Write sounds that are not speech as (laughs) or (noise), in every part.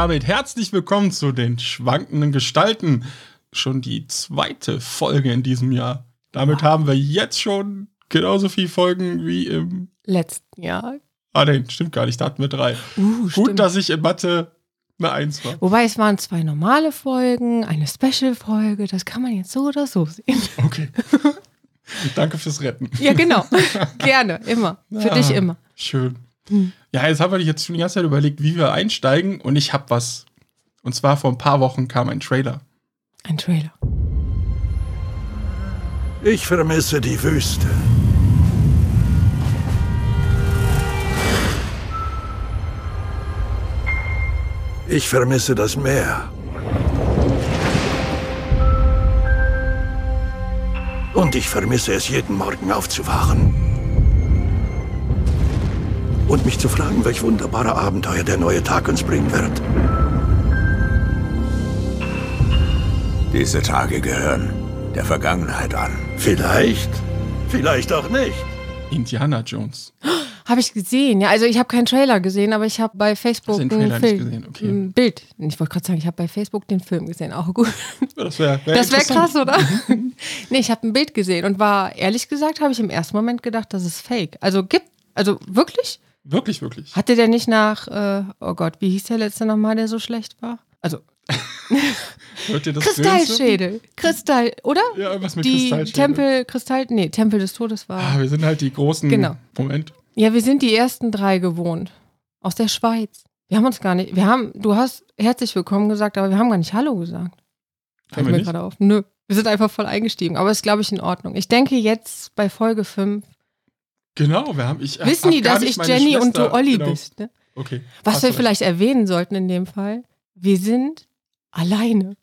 Damit herzlich willkommen zu den schwankenden Gestalten. Schon die zweite Folge in diesem Jahr. Damit wow. haben wir jetzt schon genauso viele Folgen wie im letzten Jahr. Ah, nein, stimmt gar nicht. Da hatten wir drei. Uh, Gut, stimmt. dass ich in Mathe eine Eins war. Wobei es waren zwei normale Folgen, eine Special-Folge. Das kann man jetzt so oder so sehen. Okay. (laughs) Danke fürs Retten. Ja, genau. (laughs) Gerne, immer. Für ah, dich immer. Schön. Hm. Ja, jetzt haben wir jetzt schon die ganze Zeit überlegt, wie wir einsteigen und ich habe was. Und zwar vor ein paar Wochen kam ein Trailer. Ein Trailer. Ich vermisse die Wüste. Ich vermisse das Meer. Und ich vermisse es, jeden Morgen aufzuwachen. Und mich zu fragen, welch wunderbare Abenteuer der neue Tag uns bringen wird. Diese Tage gehören der Vergangenheit an. Vielleicht, vielleicht auch nicht. Indiana Jones. Habe ich gesehen, ja. Also ich habe keinen Trailer gesehen, aber ich habe bei Facebook einen Trailer Film, gesehen? Okay. ein Bild. Ich wollte gerade sagen, ich habe bei Facebook den Film gesehen. Auch gut. Das wäre wär das wär krass, oder? nee, ich habe ein Bild gesehen und war, ehrlich gesagt, habe ich im ersten Moment gedacht, das ist fake. Also gibt, also wirklich? Wirklich, wirklich. Hatte der nicht nach, äh, oh Gott, wie hieß der letzte nochmal, der so schlecht war? Also. Hört ihr das Kristallschädel. Kristall, oder? Ja, irgendwas mit die Kristallschädel. Tempel, Kristall, nee, Tempel des Todes war. Ah, wir sind halt die großen. Genau. Moment. Ja, wir sind die ersten drei gewohnt. Aus der Schweiz. Wir haben uns gar nicht, wir haben, du hast herzlich willkommen gesagt, aber wir haben gar nicht Hallo gesagt. Fällt mir gerade auf. Nö. Wir sind einfach voll eingestiegen, aber ist, glaube ich, in Ordnung. Ich denke jetzt bei Folge 5. Genau, wir haben ich. Wissen die, dass ich Jenny Schwester, und du Olli genau. bist, ne? Okay. Was wir vielleicht erwähnen sollten in dem Fall, wir sind alleine.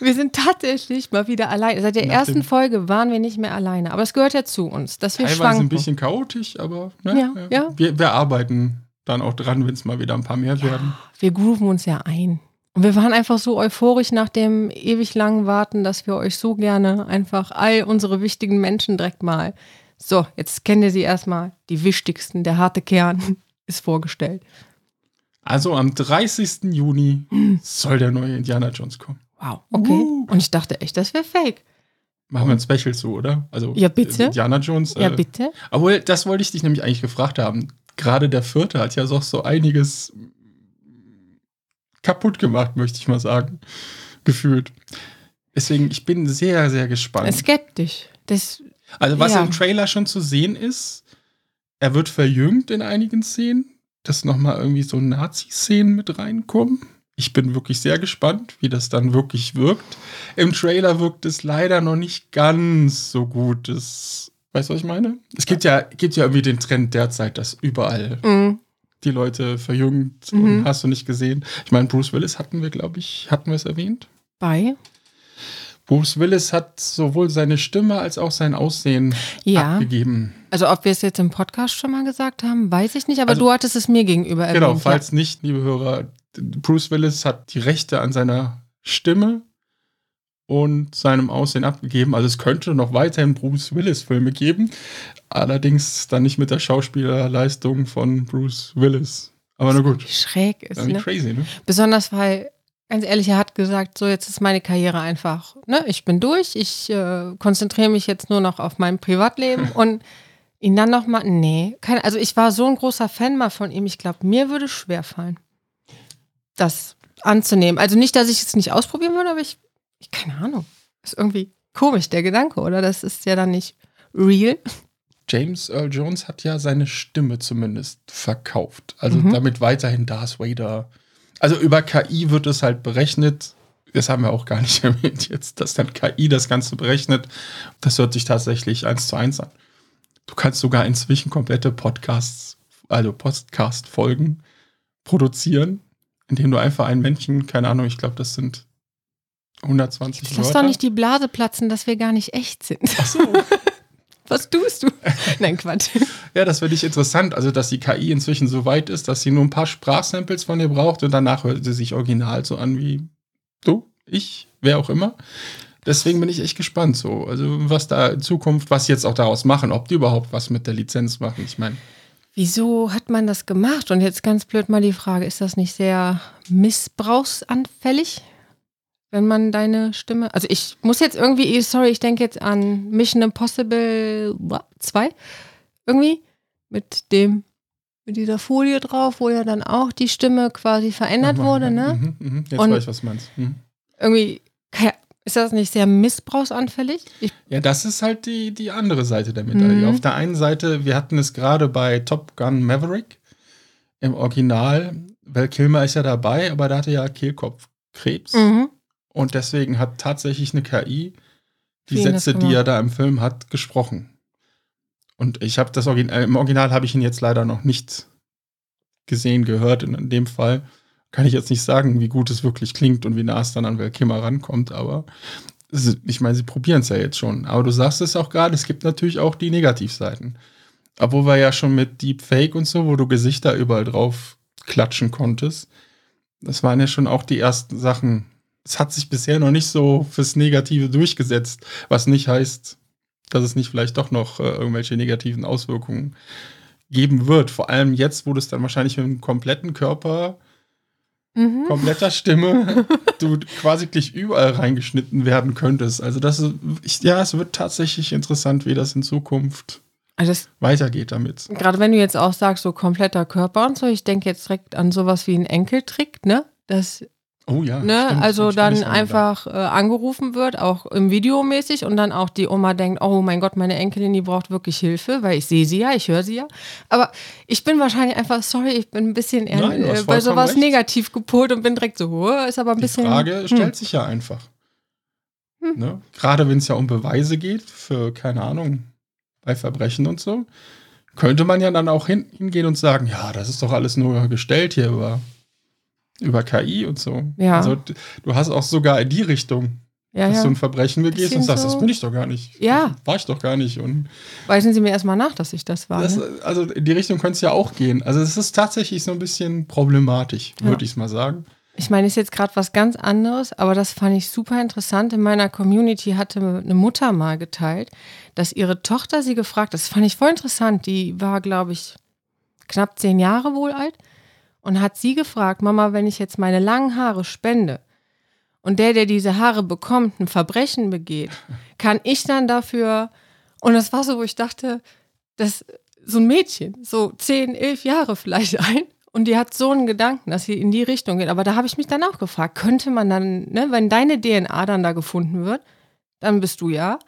Wir sind tatsächlich mal wieder alleine. Seit der Nach ersten Folge waren wir nicht mehr alleine. Aber es gehört ja zu uns, dass wir teilweise schwanken. ein bisschen chaotisch, aber ne, ja, ja. Wir, wir arbeiten dann auch dran, wenn es mal wieder ein paar mehr ja, werden. Wir grooven uns ja ein. Und wir waren einfach so euphorisch nach dem ewig langen Warten, dass wir euch so gerne einfach all unsere wichtigen Menschen direkt mal. So, jetzt kennt ihr sie erstmal. Die wichtigsten, der harte Kern (laughs) ist vorgestellt. Also am 30. Juni soll der neue Indiana Jones kommen. Wow, okay. Uh. Und ich dachte echt, das wäre fake. Machen wir ein Special zu, oder? Also ja, bitte. Indiana Jones. Äh, ja, bitte. Obwohl, das wollte ich dich nämlich eigentlich gefragt haben. Gerade der vierte hat ja doch so einiges kaputt gemacht, möchte ich mal sagen. Gefühlt. Deswegen, ich bin sehr, sehr gespannt. Skeptisch. Das, also, was ja. im Trailer schon zu sehen ist, er wird verjüngt in einigen Szenen, dass nochmal irgendwie so Nazi-Szenen mit reinkommen. Ich bin wirklich sehr gespannt, wie das dann wirklich wirkt. Im Trailer wirkt es leider noch nicht ganz so gut. Das, weißt du, was ich meine? Es gibt ja, gibt ja irgendwie den Trend derzeit, dass überall mhm. die Leute verjüngt mhm. und hast du nicht gesehen. Ich meine, Bruce Willis hatten wir, glaube ich, hatten wir es erwähnt? Bei? Bruce Willis hat sowohl seine Stimme als auch sein Aussehen ja. abgegeben. Also ob wir es jetzt im Podcast schon mal gesagt haben, weiß ich nicht, aber also, du hattest es mir gegenüber erwähnt. Genau, falls nicht, liebe Hörer, Bruce Willis hat die Rechte an seiner Stimme und seinem Aussehen abgegeben. Also es könnte noch weiterhin Bruce Willis-Filme geben, allerdings dann nicht mit der Schauspielerleistung von Bruce Willis. Aber na gut. Schräg ist. Ne? Crazy, ne? Besonders weil, ganz ehrlich, er hat gesagt, so jetzt ist meine Karriere einfach, ne, ich bin durch, ich äh, konzentriere mich jetzt nur noch auf mein Privatleben (laughs) und ihn dann nochmal, nee, kein, also ich war so ein großer Fan mal von ihm, ich glaube, mir würde es schwer fallen das anzunehmen. Also nicht, dass ich es nicht ausprobieren würde, aber ich, ich keine Ahnung. Ist irgendwie komisch, der Gedanke, oder? Das ist ja dann nicht real. James Earl Jones hat ja seine Stimme zumindest verkauft. Also mhm. damit weiterhin Darth Vader. Also über KI wird es halt berechnet. Das haben wir auch gar nicht (laughs) erwähnt jetzt, dass dann KI das Ganze berechnet. Das hört sich tatsächlich eins zu eins an. Du kannst sogar inzwischen komplette Podcasts, also Podcast-Folgen produzieren indem du einfach einen Menschen, keine Ahnung, ich glaube, das sind 120 Jetzt Lass doch nicht die Blase platzen, dass wir gar nicht echt sind. Ach so. (laughs) Was tust du? (laughs) Nein, Quatsch. Ja, das finde ich interessant. Also, dass die KI inzwischen so weit ist, dass sie nur ein paar Sprachsamples von dir braucht und danach hört sie sich original so an wie du, ich, wer auch immer. Deswegen bin ich echt gespannt, so. Also, was da in Zukunft, was sie jetzt auch daraus machen, ob die überhaupt was mit der Lizenz machen. Ich meine, Wieso hat man das gemacht? Und jetzt ganz blöd mal die Frage, ist das nicht sehr missbrauchsanfällig, wenn man deine Stimme. Also ich muss jetzt irgendwie, sorry, ich denke jetzt an Mission Impossible 2. Irgendwie mit dem, mit dieser Folie drauf, wo ja dann auch die Stimme quasi verändert wurde, ne? Mhm, mhm. Jetzt Und- weiß ich, was du meinst. Mhm. Irgendwie, ist das nicht sehr missbrauchsanfällig? Ich, Ja, das ist halt die, die andere Seite der Medaille. Mhm. Auf der einen Seite, wir hatten es gerade bei Top Gun Maverick im Original. Val Kilmer ist ja dabei, aber da hatte ja Kehlkopfkrebs. mhm. Und deswegen hat tatsächlich eine KI die das Sätze, die er da im Film hat, gesprochen. Und ich habe das Original, im Original habe ich ihn jetzt leider noch nicht gesehen, gehört. Und in dem Fall kann ich jetzt nicht sagen, wie gut es wirklich klingt und wie nah es dann an Val Kilmer rankommt, aber ich meine, sie probieren es ja jetzt schon. Aber du sagst es auch gerade, es gibt natürlich auch die Negativseiten. Obwohl wir ja schon mit Deepfake und so, wo du Gesichter überall drauf klatschen konntest, das waren ja schon auch die ersten Sachen. Es hat sich bisher noch nicht so fürs Negative durchgesetzt, was nicht heißt, dass es nicht vielleicht doch noch äh, irgendwelche negativen Auswirkungen geben wird. Vor allem jetzt, wo das dann wahrscheinlich mit einem kompletten Körper, Mhm. kompletter Stimme, (laughs) du quasi gleich überall reingeschnitten werden könntest. Also das ist, ja, es wird tatsächlich interessant, wie das in Zukunft Also das, weitergeht damit. gerade wenn du jetzt auch sagst, so kompletter Körper und so, ich denke jetzt direkt an sowas wie einen Enkeltrick, ne? Das Oh ja. ne? stimmt, also gar dann einfach äh, angerufen wird, auch im Videomäßig und dann auch die Oma denkt, oh mein Gott, meine Enkelin, die braucht wirklich Hilfe, weil ich sehe sie ja, ich höre sie ja. Aber ich bin wahrscheinlich einfach, sorry, ich bin ein bisschen eher Nein, äh, bei sowas recht. negativ gepolt und bin direkt so, oh, ist aber ein Die bisschen. Frage hm. stellt sich ja einfach. Hm. Ne? Gerade wenn es ja um Beweise geht, für, keine Ahnung, bei Verbrechen und so, könnte man ja dann auch hin, hingehen und sagen, ja, das ist doch alles nur gestellt hier über, über KI und so. Ja. Also du hast auch sogar in die Richtung, Ja, dass ja. du ein Verbrechen begehst und sagst, so- das bin ich doch gar nicht. Ja. War ich doch gar nicht. Und Weisen Sie mir erstmal nach, dass ich das war. das, ne? also in die Richtung könnte es ja auch gehen. Also es ist tatsächlich so ein bisschen problematisch, Ja. würde ich es mal sagen. Ich meine, ist jetzt gerade was ganz anderes, aber das fand ich super interessant. In meiner Community hatte eine Mutter mal geteilt, dass ihre Tochter sie gefragt hat. Das fand ich voll interessant. Die war, glaube ich, knapp zehn Jahre wohl alt und hat sie gefragt, Mama, wenn ich jetzt meine langen Haare spende und der, der diese Haare bekommt, ein Verbrechen begeht, (laughs) kann ich dann dafür, und das war so, wo ich dachte, dass so ein Mädchen, so zehn, elf Jahre vielleicht ein, und die hat so einen Gedanken, dass sie in die Richtung geht. Aber da habe ich mich dann auch gefragt, könnte man dann, ne, wenn deine DNA dann da gefunden wird, dann bist du ja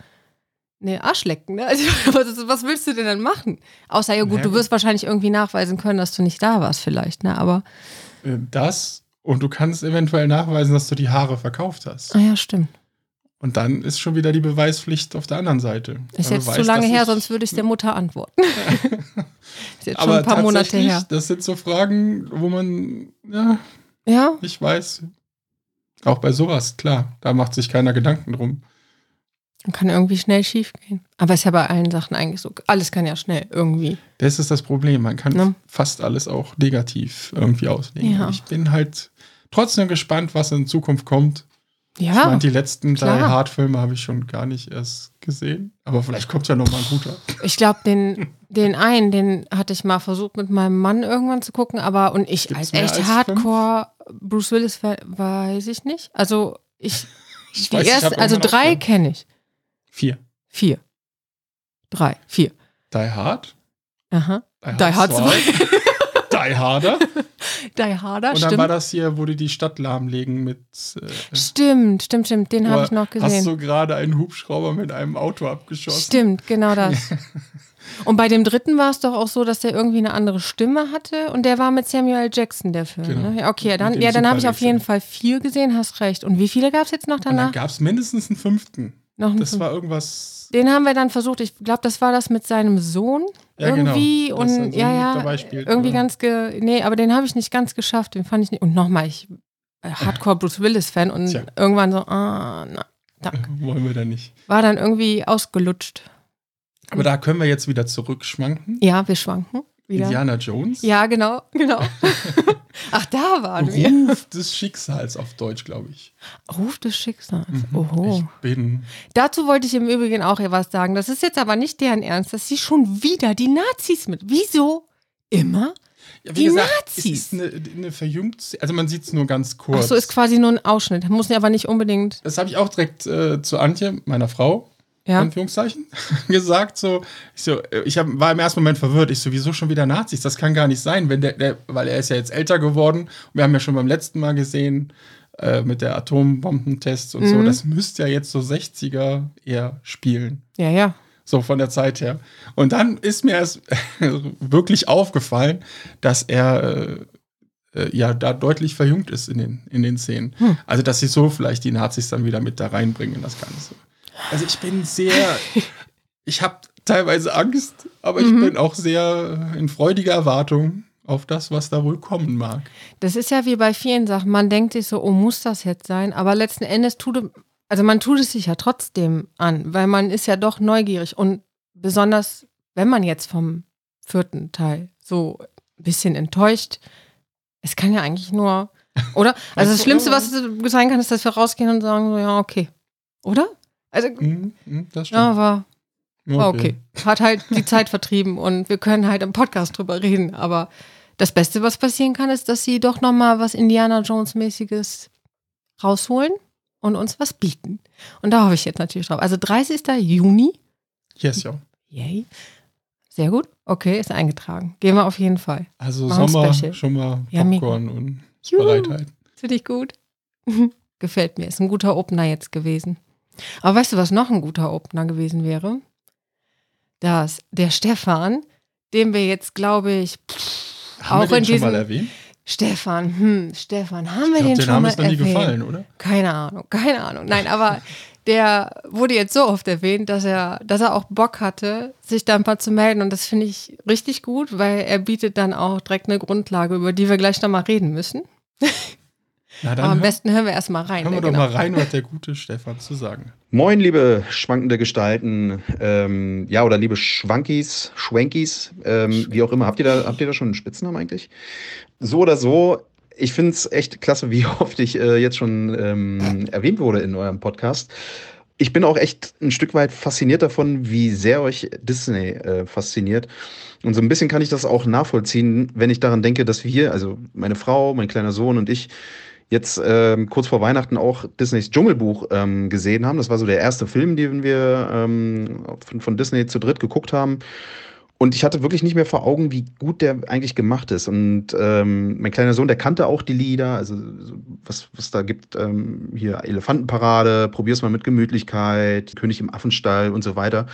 ne Arschlecken. Ne? Also, (laughs) was, was willst du denn dann machen? Außer, ja gut, Ja, du wirst wahrscheinlich irgendwie nachweisen können, dass du nicht da warst vielleicht. Ne? Aber, Äh, Das und du kannst eventuell nachweisen, dass du die Haare verkauft hast. ah ja, stimmt. Und dann ist schon wieder die Beweispflicht auf der anderen Seite. Ist jetzt zu lange her, ich- sonst würde ich der Mutter antworten. (laughs) ist jetzt schon ein paar Monate her. das sind so Fragen, wo man ja Ja, nicht weiß. Auch bei sowas, klar, da macht sich keiner Gedanken drum. Kann irgendwie schnell schief gehen. Aber ist ja bei allen Sachen eigentlich so. Alles kann ja schnell irgendwie. Das ist das Problem. Man kann Ne? fast alles auch negativ irgendwie auslegen. Ja. Ich bin halt trotzdem gespannt, was in Zukunft kommt. Ich Ja, meine, die letzten drei klar. Hard-Filme habe ich schon gar nicht erst gesehen. Aber vielleicht kommt ja noch mal ein guter. (laughs) ich glaube, den, den einen, den hatte ich mal versucht mit meinem Mann irgendwann zu gucken, aber und ich Gibt's als echt als Hardcore Bruce Willis weiß ich nicht. Also ich, (laughs) Ich die weiß, ich erste, also drei kenne ich. Vier. Vier. Drei, vier. Die Hard. Aha. Die Hard 2. (laughs) Die Harder. Die Harder, Und dann war stimmt. das hier, wo die die Stadt lahmlegen mit. Äh, Stimmt, stimmt, stimmt. Den habe ich noch Hast gesehen. du gerade einen Hubschrauber mit einem Auto abgeschossen? Stimmt, genau das. (laughs) Und bei dem dritten war es doch auch so, dass der irgendwie eine andere Stimme hatte und der war mit Samuel. Jackson, der Film. Genau. Ne? Okay, dann, ja, dann habe ich auf jeden Fall vier gesehen, hast recht. Und wie viele gab es jetzt noch Und dann danach? gab es mindestens einen fünften. Noch Das war irgendwas. Den haben wir dann versucht, ich glaube, das war das mit seinem Sohn Ja, genau. irgendwie Dass und Sohn ja, ja, spielt, irgendwie oder? ganz ge nee, aber den habe ich nicht ganz geschafft, den fand ich nicht und nochmal, ich äh, Hardcore Bruce Willis Fan und Tja. irgendwann so, ah, na, danke. (laughs) Wollen wir da nicht. War dann irgendwie ausgelutscht. Aber da können wir jetzt wieder zurückschwanken. Ja, wir schwanken wieder. Indiana Jones. Ja, genau, genau. (laughs) Ach, da waren wir. Ruf des Schicksals auf Deutsch, glaube ich. Ruf des Schicksals. Mhm. Oho. Ich bin. Dazu wollte ich im Übrigen auch was sagen. Das ist jetzt aber nicht deren Ernst, dass sie schon wieder die Nazis mit. Wieso Immer? Ja, Die Nazis. es ist eine, eine verjüngt, also man sieht es nur ganz kurz. Ach so, ist quasi nur ein Ausschnitt. Muss ja aber nicht unbedingt. das habe ich auch direkt äh, zu Antje, meiner Frau, Ja. Anführungszeichen, (laughs) gesagt. So, ich, so, äh, ich hab, war im ersten Moment verwirrt. Ich so, wieso schon wieder Nazis? Das kann gar nicht sein, wenn der, der, weil er ist ja jetzt älter geworden. Wir haben ja schon beim letzten Mal gesehen, äh, mit der Atombombentests und so, Mhm. das müsste ja jetzt so 60er eher spielen. Ja, ja. So von der Zeit her. Und dann ist mir erst (laughs) wirklich aufgefallen, dass er äh, äh, ja da deutlich verjüngt ist in den, in den Szenen. Hm. Also, dass sie so vielleicht die Nazis dann wieder mit da reinbringen in das Ganze. Also, ich bin sehr, (laughs) ich habe teilweise Angst, aber ich Mhm. bin auch sehr in freudiger Erwartung auf das, was da wohl kommen mag. Das ist ja wie bei vielen Sachen. Man denkt sich so, oh, muss das jetzt sein? Aber letzten Endes tut, also man tut es sich ja trotzdem an, weil man ist ja doch neugierig. Und besonders, wenn man jetzt vom vierten Teil so ein bisschen enttäuscht, es kann ja eigentlich nur, oder? (laughs) Also das Schlimmste, ja. was sein kann, ist, dass wir rausgehen und sagen so, ja, okay. Oder? Also, Mhm, mhm, das stimmt. ja, war, war okay. Hat halt die Zeit vertrieben und wir können halt im Podcast drüber reden. Aber das Beste, was passieren kann, ist, dass sie doch noch mal was Indiana Jones-mäßiges rausholen und uns was bieten. Und da hoffe ich jetzt natürlich drauf. Also 30. Juni. Yes, ja. Yay. Sehr gut. Okay, ist eingetragen. Gehen wir auf jeden Fall. Also Machen Sommer Special. schon mal Ja. Popcorn und Juhu. Bereitheit. Finde ich gut. (laughs) Gefällt mir. Ist ein guter Opener jetzt gewesen. Aber weißt du, was noch ein guter Opener gewesen wäre? Dass der Stefan, den wir jetzt, glaube ich, Haben Auch wir in den schon diesem- mal erwähnt? Stefan, hm, Stefan, haben wir Ich glaube, den den schon haben mal es noch nie erwähnt? gefallen, oder? Keine Ahnung, keine Ahnung. Nein, aber der wurde jetzt so oft erwähnt, dass er, dass er auch Bock hatte, sich da ein paar zu melden. Und das finde ich richtig gut, weil er bietet dann auch direkt eine Grundlage, über die wir gleich nochmal reden müssen. Na, dann Aber am hör- besten hören wir erstmal rein. hören wir ne, doch genau. mal rein, was der gute Stefan zu sagen hat. Moin, liebe schwankende Gestalten, ähm, ja, oder liebe Schwankies, Schwankies, ähm, wie auch immer. Habt ihr, da, habt ihr da schon einen Spitznamen eigentlich? So oder so, ich finde es echt klasse, wie (laughs) oft ich äh, jetzt schon ähm, erwähnt wurde in eurem Podcast. Ich bin auch echt ein Stück weit fasziniert davon, wie sehr euch Disney äh, fasziniert. Und so ein bisschen kann ich das auch nachvollziehen, wenn ich daran denke, dass wir, also meine Frau, mein kleiner Sohn und ich, jetzt ähm, kurz vor Weihnachten auch Disneys Dschungelbuch ähm, gesehen haben. Das war so der erste Film, den wir ähm, von, von Disney zu dritt geguckt haben. Und ich hatte wirklich nicht mehr vor Augen, wie gut der eigentlich gemacht ist. Und ähm, mein kleiner Sohn, der kannte auch die Lieder, also so was, was da gibt, ähm, hier Elefantenparade, probier's mal mit Gemütlichkeit, König im Affenstall und so weiter.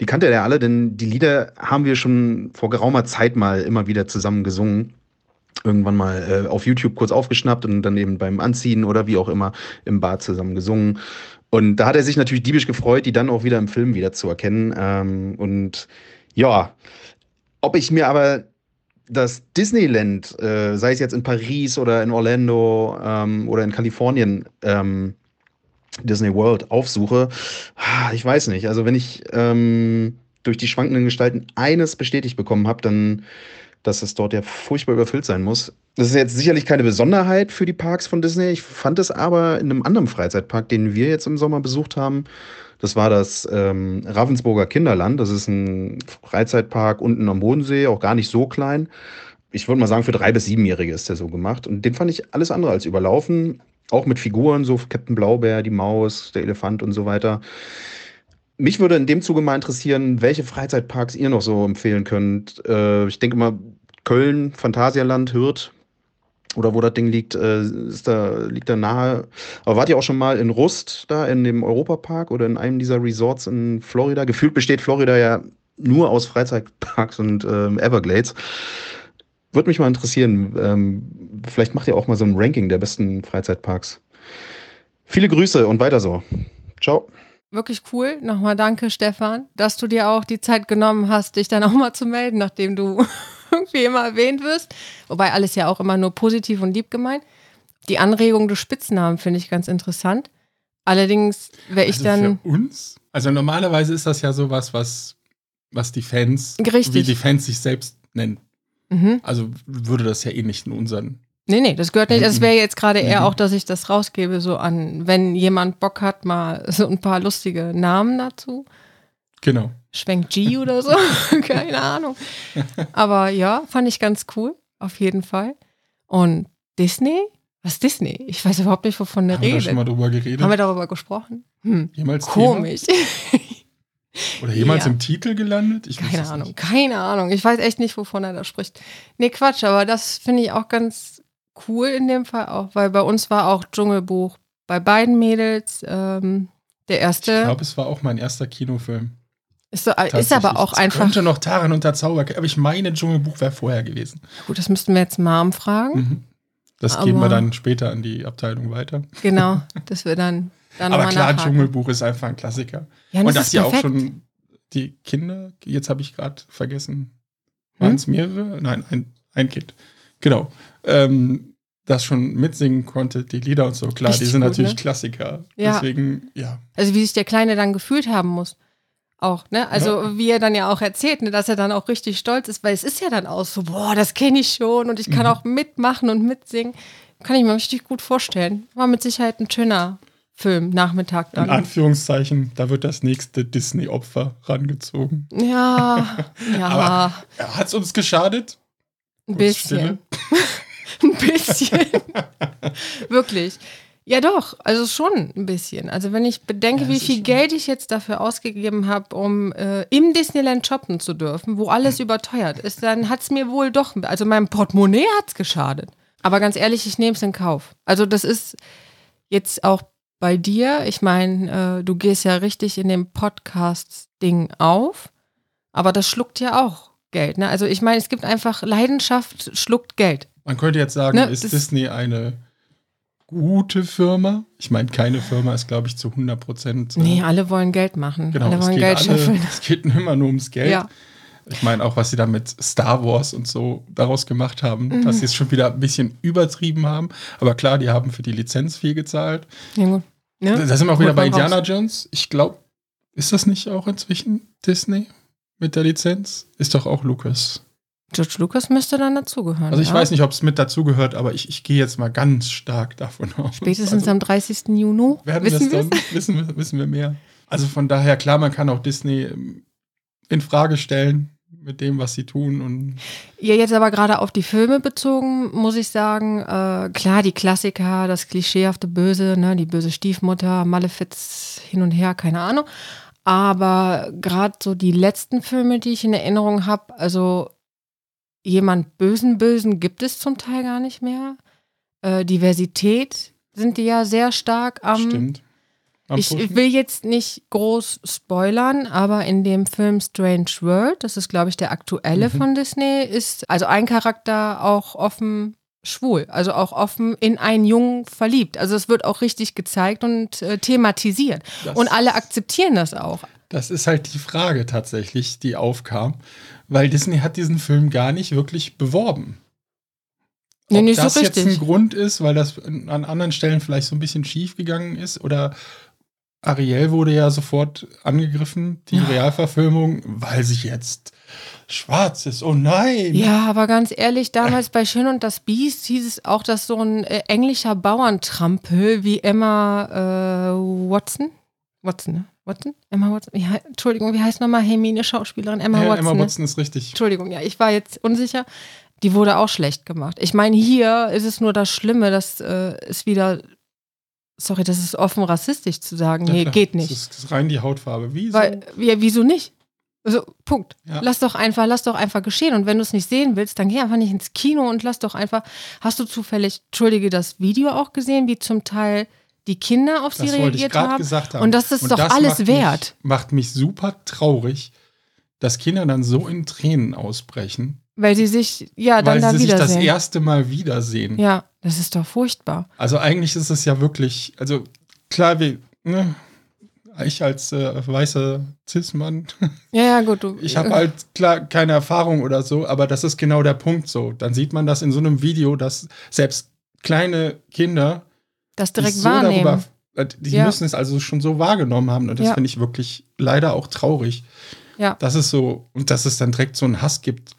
Die kannte er alle, denn die Lieder haben wir schon vor geraumer Zeit mal immer wieder zusammen gesungen irgendwann mal äh, auf YouTube kurz aufgeschnappt und dann eben beim Anziehen oder wie auch immer im Bad zusammen gesungen. Und da hat er sich natürlich diebisch gefreut, die dann auch wieder im Film wieder zu erkennen. Ähm, und ja, ob ich mir aber das Disneyland, äh, sei es jetzt in Paris oder in Orlando ähm, oder in Kalifornien, ähm, Disney World aufsuche, ah, ich weiß nicht. Also wenn ich ähm, durch die schwankenden Gestalten eines bestätigt bekommen habe, dann dass es dort ja furchtbar überfüllt sein muss. Das ist jetzt sicherlich keine Besonderheit für die Parks von Disney. Ich fand es aber in einem anderen Freizeitpark, den wir jetzt im Sommer besucht haben. Das war das ähm, Ravensburger Kinderland. Das ist ein Freizeitpark unten am Bodensee, auch gar nicht so klein. Ich würde mal sagen, für drei bis siebenjährige ist der so gemacht. Und den fand ich alles andere als überlaufen. Auch mit Figuren, so Captain Blaubeer, die Maus, der Elefant und so weiter. Mich würde in dem Zuge mal interessieren, welche Freizeitparks ihr noch so empfehlen könnt. Äh, ich denke mal, Köln, Phantasialand, Hürth oder wo das Ding liegt, äh, ist da, liegt da nahe. Aber wart ihr auch schon mal in Rust, da in dem Europapark oder in einem dieser Resorts in Florida? Gefühlt besteht Florida ja nur aus Freizeitparks und ähm, Everglades. Würde mich mal interessieren. Ähm, vielleicht macht ihr auch mal so ein Ranking der besten Freizeitparks. Viele Grüße und weiter so. Ciao. Wirklich cool. Nochmal danke, Stefan, dass du dir auch die Zeit genommen hast, dich dann auch mal zu melden, nachdem du (laughs) irgendwie immer erwähnt wirst. Wobei alles ja auch immer nur positiv und lieb gemeint. Die Anregung des Spitznamen finde ich ganz interessant. Allerdings wäre ich also dann. Für uns? Also normalerweise ist das ja sowas, was, was die Fans, Richtig. wie die Fans sich selbst nennen. Mhm. Also würde das ja eh nicht in unseren. Nee, nee, das gehört nicht. Es wäre jetzt gerade eher Mhm. auch, dass ich das rausgebe, so an, wenn jemand Bock hat, mal (laughs) so ein paar lustige Namen dazu. Genau. Schwenk G oder so. (laughs) Keine Ahnung. Aber ja, fand ich ganz cool. Auf jeden Fall. Und Disney? Was ist Disney? Ich weiß überhaupt nicht, wovon der Haben wir redet. schon mal drüber geredet? Haben wir darüber gesprochen? Hm. jemals Komisch. (laughs) Oder jemals Ja. im Titel gelandet? Ich Keine Ahnung, nicht. keine Ahnung. Ich weiß echt nicht, wovon er da spricht. Nee, Quatsch, aber das finde ich auch ganz cool in dem Fall auch, weil bei uns war auch Dschungelbuch bei beiden Mädels. Ähm, der Ich erste glaube, es war auch mein erster Kinofilm. ist, so, ist aber auch Es einfach. Könnte noch Taran und der Zauber, aber ich meine, Dschungelbuch wäre vorher gewesen. Gut, das müssten wir jetzt Mom fragen. Mhm. Das geben wir Aber- dann später an die Abteilung weiter. Genau, (laughs) dass wir dann, dann Aber klar, nachhaken. Dschungelbuch ist einfach ein Klassiker. Ja, und das dass ist die auch schon die Kinder, jetzt habe ich gerade vergessen, Hm? waren es mehrere? Nein, ein, ein Kind. Genau. Ähm, das schon mitsingen konnte, die Lieder und so. Klar, Richtig die sind gut, natürlich ne? Klassiker. Ja. Deswegen, ja. Also wie sich der Kleine dann gefühlt haben muss. Auch, ne? Also wie er dann ja auch erzählt, ne, dass er dann auch richtig stolz ist, weil es ist ja dann auch so, boah, das kenne ich schon und ich kann Mhm. auch mitmachen und mitsingen. Kann ich mir richtig gut vorstellen. War mit Sicherheit ein schöner Film, Nachmittag In dann. Anführungszeichen, da wird das nächste Disney-Opfer rangezogen. Ja, (laughs) ja, Aber hat es uns geschadet? ein bisschen. (laughs) (laughs) ein bisschen. Wirklich. Ja, doch, also schon ein bisschen. Also, wenn ich bedenke, Ja, wie viel Geld ich jetzt dafür ausgegeben habe, um äh, im Disneyland shoppen zu dürfen, wo alles überteuert ist, dann hat es mir wohl doch, also meinem Portemonnaie hat es geschadet. Aber ganz ehrlich, ich nehme es in Kauf. Also, das ist jetzt auch bei dir. Ich meine, äh, du gehst ja richtig in dem Podcast-Ding auf, aber das schluckt ja auch Geld. Ne? Also, ich meine, es gibt einfach Leidenschaft, schluckt Geld. Man könnte jetzt sagen, Ne, ist Disney eine gute Firma? Ich meine, keine Firma ist, glaube ich, zu 100 Prozent. äh, Nee, alle wollen Geld machen. Genau, alle wollen Geld alle, scheffeln. (laughs) es geht immer nur ums Geld. Ja. Ich meine, auch was sie da mit Star Wars und so daraus gemacht haben, Mhm. dass sie es schon wieder ein bisschen übertrieben haben. Aber klar, die haben für die Lizenz viel gezahlt. Ja, gut. Ne? Da sind wir auch wieder bei man raus. Indiana Jones. Ich glaube, ist das nicht auch inzwischen Disney mit der Lizenz? Ist doch auch Lucas. George Lucas müsste dann dazugehören. Also ich ja? weiß nicht, ob es mit dazugehört, aber ich, ich gehe jetzt mal ganz stark davon aus. Spätestens also, am 30. Juni. werden wissen dann, (laughs) wissen, wir- wissen wir mehr. Also von daher, klar, man kann auch Disney ähm, in Frage stellen mit dem, was sie tun. Und Ja, jetzt aber gerade auf die Filme bezogen, muss ich sagen, äh, klar, die Klassiker, das klischeehafte Böse, ne, die böse Stiefmutter, Malefiz hin und her, keine Ahnung. Aber gerade so die letzten Filme, die ich in Erinnerung habe, also jemand Bösen, Bösen gibt es zum Teil gar nicht mehr. Äh, Diversität sind die ja sehr stark am. stimmt. Am Ich, ich will jetzt nicht groß spoilern, aber in dem Film Strange World, das ist, glaube ich, der aktuelle Mhm. von Disney, ist also ein Charakter auch offen schwul, also auch offen in einen Jungen verliebt. Also es wird auch richtig gezeigt und äh, thematisiert. Das- und alle akzeptieren das auch. Das ist halt die Frage tatsächlich, die aufkam, weil Disney hat diesen Film gar nicht wirklich beworben. Nee, Ob nicht so das jetzt ein richtig. Grund ist, weil das an anderen Stellen vielleicht so ein bisschen schief gegangen ist oder Ariel wurde ja sofort angegriffen, die Ja. Realverfilmung, weil sie jetzt schwarz ist. Oh nein! Ja, aber ganz ehrlich, damals bei Schön und das Biest hieß es auch, dass so ein äh, englischer Bauerntrampel wie Emma äh, Watson, Watson, ne? Watson? Emma Watson? Hei- Entschuldigung, wie heißt nochmal Hermine Schauspielerin? Emma Ja, Watson. Emma ne? Watson ist richtig. Entschuldigung, ja, ich war jetzt unsicher. Die wurde auch schlecht gemacht. Ich meine, hier ist es nur das Schlimme, dass äh, es wieder, sorry, das ist offen rassistisch zu sagen. Ja, nee, klar. geht Das nicht. ist, das ist rein die Hautfarbe. Wieso? Weil, ja, wieso nicht? Also, Punkt. Ja. Lass doch einfach, lass doch einfach geschehen. Und wenn du es nicht sehen willst, dann geh einfach nicht ins Kino und lass doch einfach. Hast du zufällig, entschuldige, das Video auch gesehen, wie zum Teil die Kinder auf sie das reagiert haben? haben. Und das ist doch das alles macht wert. Mich, macht mich super traurig, dass Kinder dann so in Tränen ausbrechen, Weil sie sich, ja, dann weil da sie sich das erste Mal wiedersehen. Ja, das ist doch furchtbar. Also eigentlich ist es ja wirklich, also klar, wie, ne, ich als äh, weißer Cis-Mann, (laughs) Ja, ja, gut. Du, ich habe halt klar keine Erfahrung oder so, aber das ist genau der Punkt so. Dann sieht man das in so einem Video, dass selbst kleine Kinder das direkt so wahrnehmen. darüber, äh, die Ja. müssen es also schon so wahrgenommen haben und das Ja. finde ich wirklich leider auch traurig. Ja. Das ist so, und dass es dann direkt so einen Hass gibt.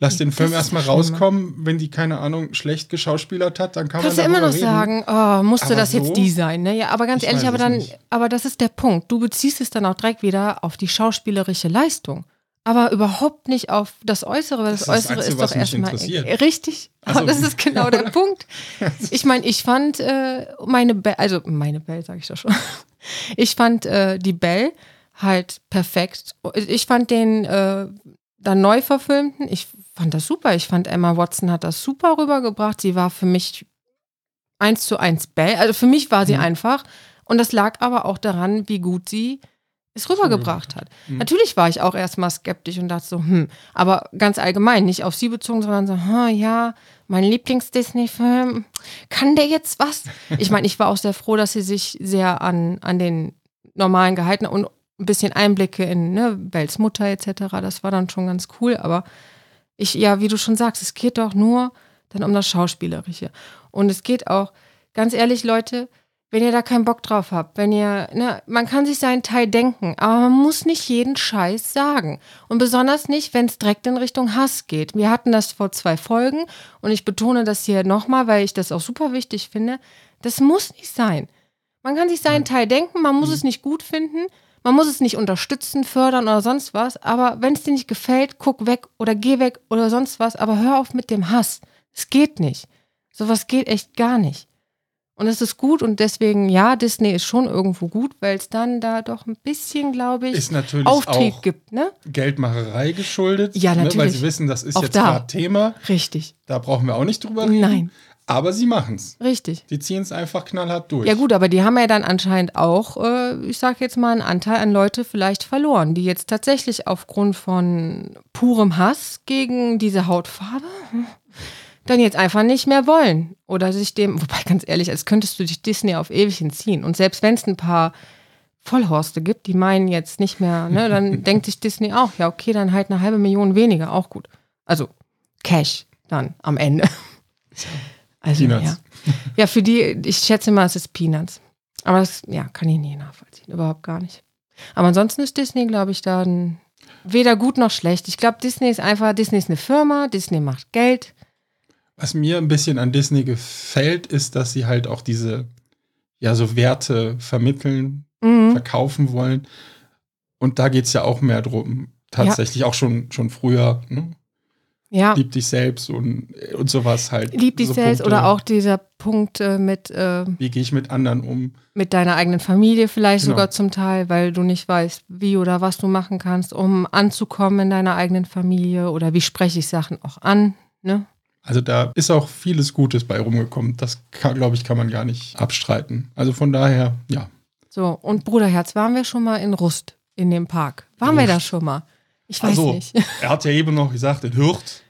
Lass den Film erstmal rauskommen. Wenn die, keine Ahnung, schlecht geschauspielert hat, dann kann Kannst du man immer darüber noch reden. sagen, oh, musste Aber das so? jetzt die sein, ne? Ja, aber ganz Ich ehrlich, aber dann, nicht. aber das ist der Punkt. Du beziehst es dann auch direkt wieder auf die schauspielerische Leistung. Aber überhaupt nicht auf das Äußere, weil das, Das ist das Äußere Einzige, ist doch erstmal interessiert. richtig. (laughs) Also- das ist genau der Punkt. (laughs) Ich meine, ich fand äh, meine Belle, also meine Belle, sage ich doch schon. (laughs) Ich fand äh, die Belle halt perfekt. Ich fand den äh, dann neu verfilmten, ich fand das super. Ich fand Emma Watson hat das super rübergebracht. Sie war für mich eins zu eins Belle. Also für mich war sie Mhm. einfach. Und das lag aber auch daran, wie gut sie es rübergebracht hat. Mhm. Natürlich war ich auch erstmal skeptisch und dachte so, hm, aber ganz allgemein, nicht auf sie bezogen, sondern so, hm, ja, mein Lieblings-Disney-Film, kann der jetzt was? Ich meine, ich war auch sehr froh, dass sie sich sehr an, an den normalen gehalten und ein bisschen Einblicke in ne, Bells Mutter etc. Das war dann schon ganz cool, aber ich, ja, wie du schon sagst, es geht doch nur dann um das Schauspielerische. Und es geht auch, ganz ehrlich, Leute, wenn ihr da keinen Bock drauf habt, wenn ihr, ne, man kann sich seinen Teil denken, aber man muss nicht jeden Scheiß sagen. Und besonders nicht, wenn es direkt in Richtung Hass geht. Wir hatten das vor zwei Folgen und ich betone das hier nochmal, weil ich das auch super wichtig finde. Das muss nicht sein. Man kann sich seinen Teil denken, man muss es nicht gut finden, man muss es nicht unterstützen, fördern oder sonst was, aber wenn es dir nicht gefällt, guck weg oder geh weg oder sonst was, aber hör auf mit dem Hass. Es geht nicht. Sowas geht echt gar nicht. Und es ist gut und deswegen, ja, Disney ist schon irgendwo gut, weil es dann da doch ein bisschen, glaube ich, Ist natürlich Auftrieb auch gibt, ne? Geldmacherei geschuldet. Ja, Ne, weil natürlich. sie wissen, das ist Auch jetzt da. gerade Thema. Richtig, Da brauchen wir auch nicht drüber reden. Nein. Aber sie machen es. richtig. Die ziehen es einfach knallhart durch. Ja gut, aber die haben ja dann anscheinend auch, äh, ich sag jetzt mal, einen Anteil an Leute vielleicht verloren, die jetzt tatsächlich aufgrund von purem Hass gegen diese Hautfarbe hm, dann jetzt einfach nicht mehr wollen. Oder sich dem, wobei ganz ehrlich, als könntest du dich Disney auf ewig entziehen. Und selbst wenn es ein paar Vollhorste gibt, die meinen jetzt nicht mehr, ne, dann (laughs) denkt sich Disney auch, ja okay, dann halt eine halbe Million weniger, auch gut. Also Cash dann am Ende. Also, Peanuts. ja. Ja, für die, ich schätze mal, es ist Peanuts. Aber das, ja, kann ich nie nachvollziehen. Überhaupt gar nicht. Aber ansonsten ist Disney, glaube ich, dann weder gut noch schlecht. Ich glaube, Disney ist einfach, Disney ist eine Firma, Disney macht Geld. Was mir ein bisschen an Disney gefällt, ist, dass sie halt auch diese, ja, so Werte vermitteln, Mhm. verkaufen wollen. Und da geht es ja auch mehr drum. Tatsächlich auch schon, schon früher. Ne? Ja, Lieb dich selbst und, und sowas halt. lieb dich so selbst Punkte. oder auch dieser Punkt äh, mit, äh, Wie gehe ich mit anderen um? mit deiner eigenen Familie vielleicht Genau. sogar zum Teil, weil du nicht weißt, wie oder was du machen kannst, um anzukommen in deiner eigenen Familie oder wie spreche ich Sachen auch an. Ne? Also da ist auch vieles Gutes bei rumgekommen. Das glaube ich, kann man gar nicht abstreiten. Also von daher, ja. So, und Bruderherz, waren wir schon mal in Rust in dem Park? Waren wir Rust. da schon mal? Ich weiß Also, nicht. (laughs) er hat ja eben noch gesagt, in Hürth.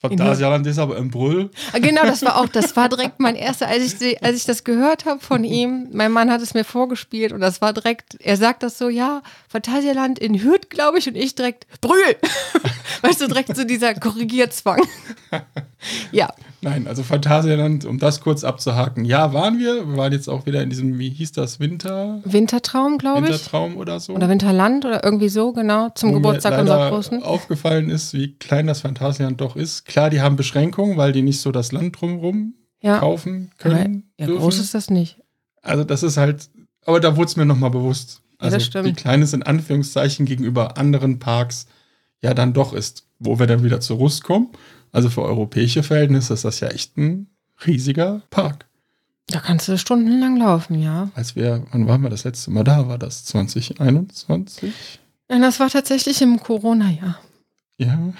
Phantasialand ist aber im Brüll. Genau, das war auch, das war direkt mein erster, als ich, als ich das gehört habe von ihm, mein Mann hat es mir vorgespielt und das war direkt, er sagt das so, ja, Phantasialand in Hürth, glaube ich, und ich direkt, Brühl! (laughs) weißt du, direkt so dieser Korrigierzwang. (laughs) ja, Nein, also Phantasialand, um das kurz abzuhaken. Ja, waren wir. Wir waren jetzt auch wieder in diesem, wie hieß das, Winter, Wintertraum, glaube ich. Wintertraum oder so. Oder Winterland oder irgendwie so, genau, zum Wo mir Geburtstag leider unserer Großen. aufgefallen ist, wie klein das Phantasialand doch ist. Klar, die haben Beschränkungen, weil die nicht so das Land drumherum Ja, kaufen aber, können. ja dürfen. groß ist das nicht. Also das ist halt, aber da wurde es mir nochmal bewusst. Ja, Also das stimmt. wie klein es in Anführungszeichen gegenüber anderen Parks ja dann doch ist. Wo wir dann wieder zur Rust kommen. Also für europäische Verhältnisse ist das ja echt ein riesiger Park. Da kannst du stundenlang laufen, ja. Als wir, wann waren wir das letzte Mal da? War das 2021? Und das war tatsächlich im Corona-Jahr. Ja. (laughs)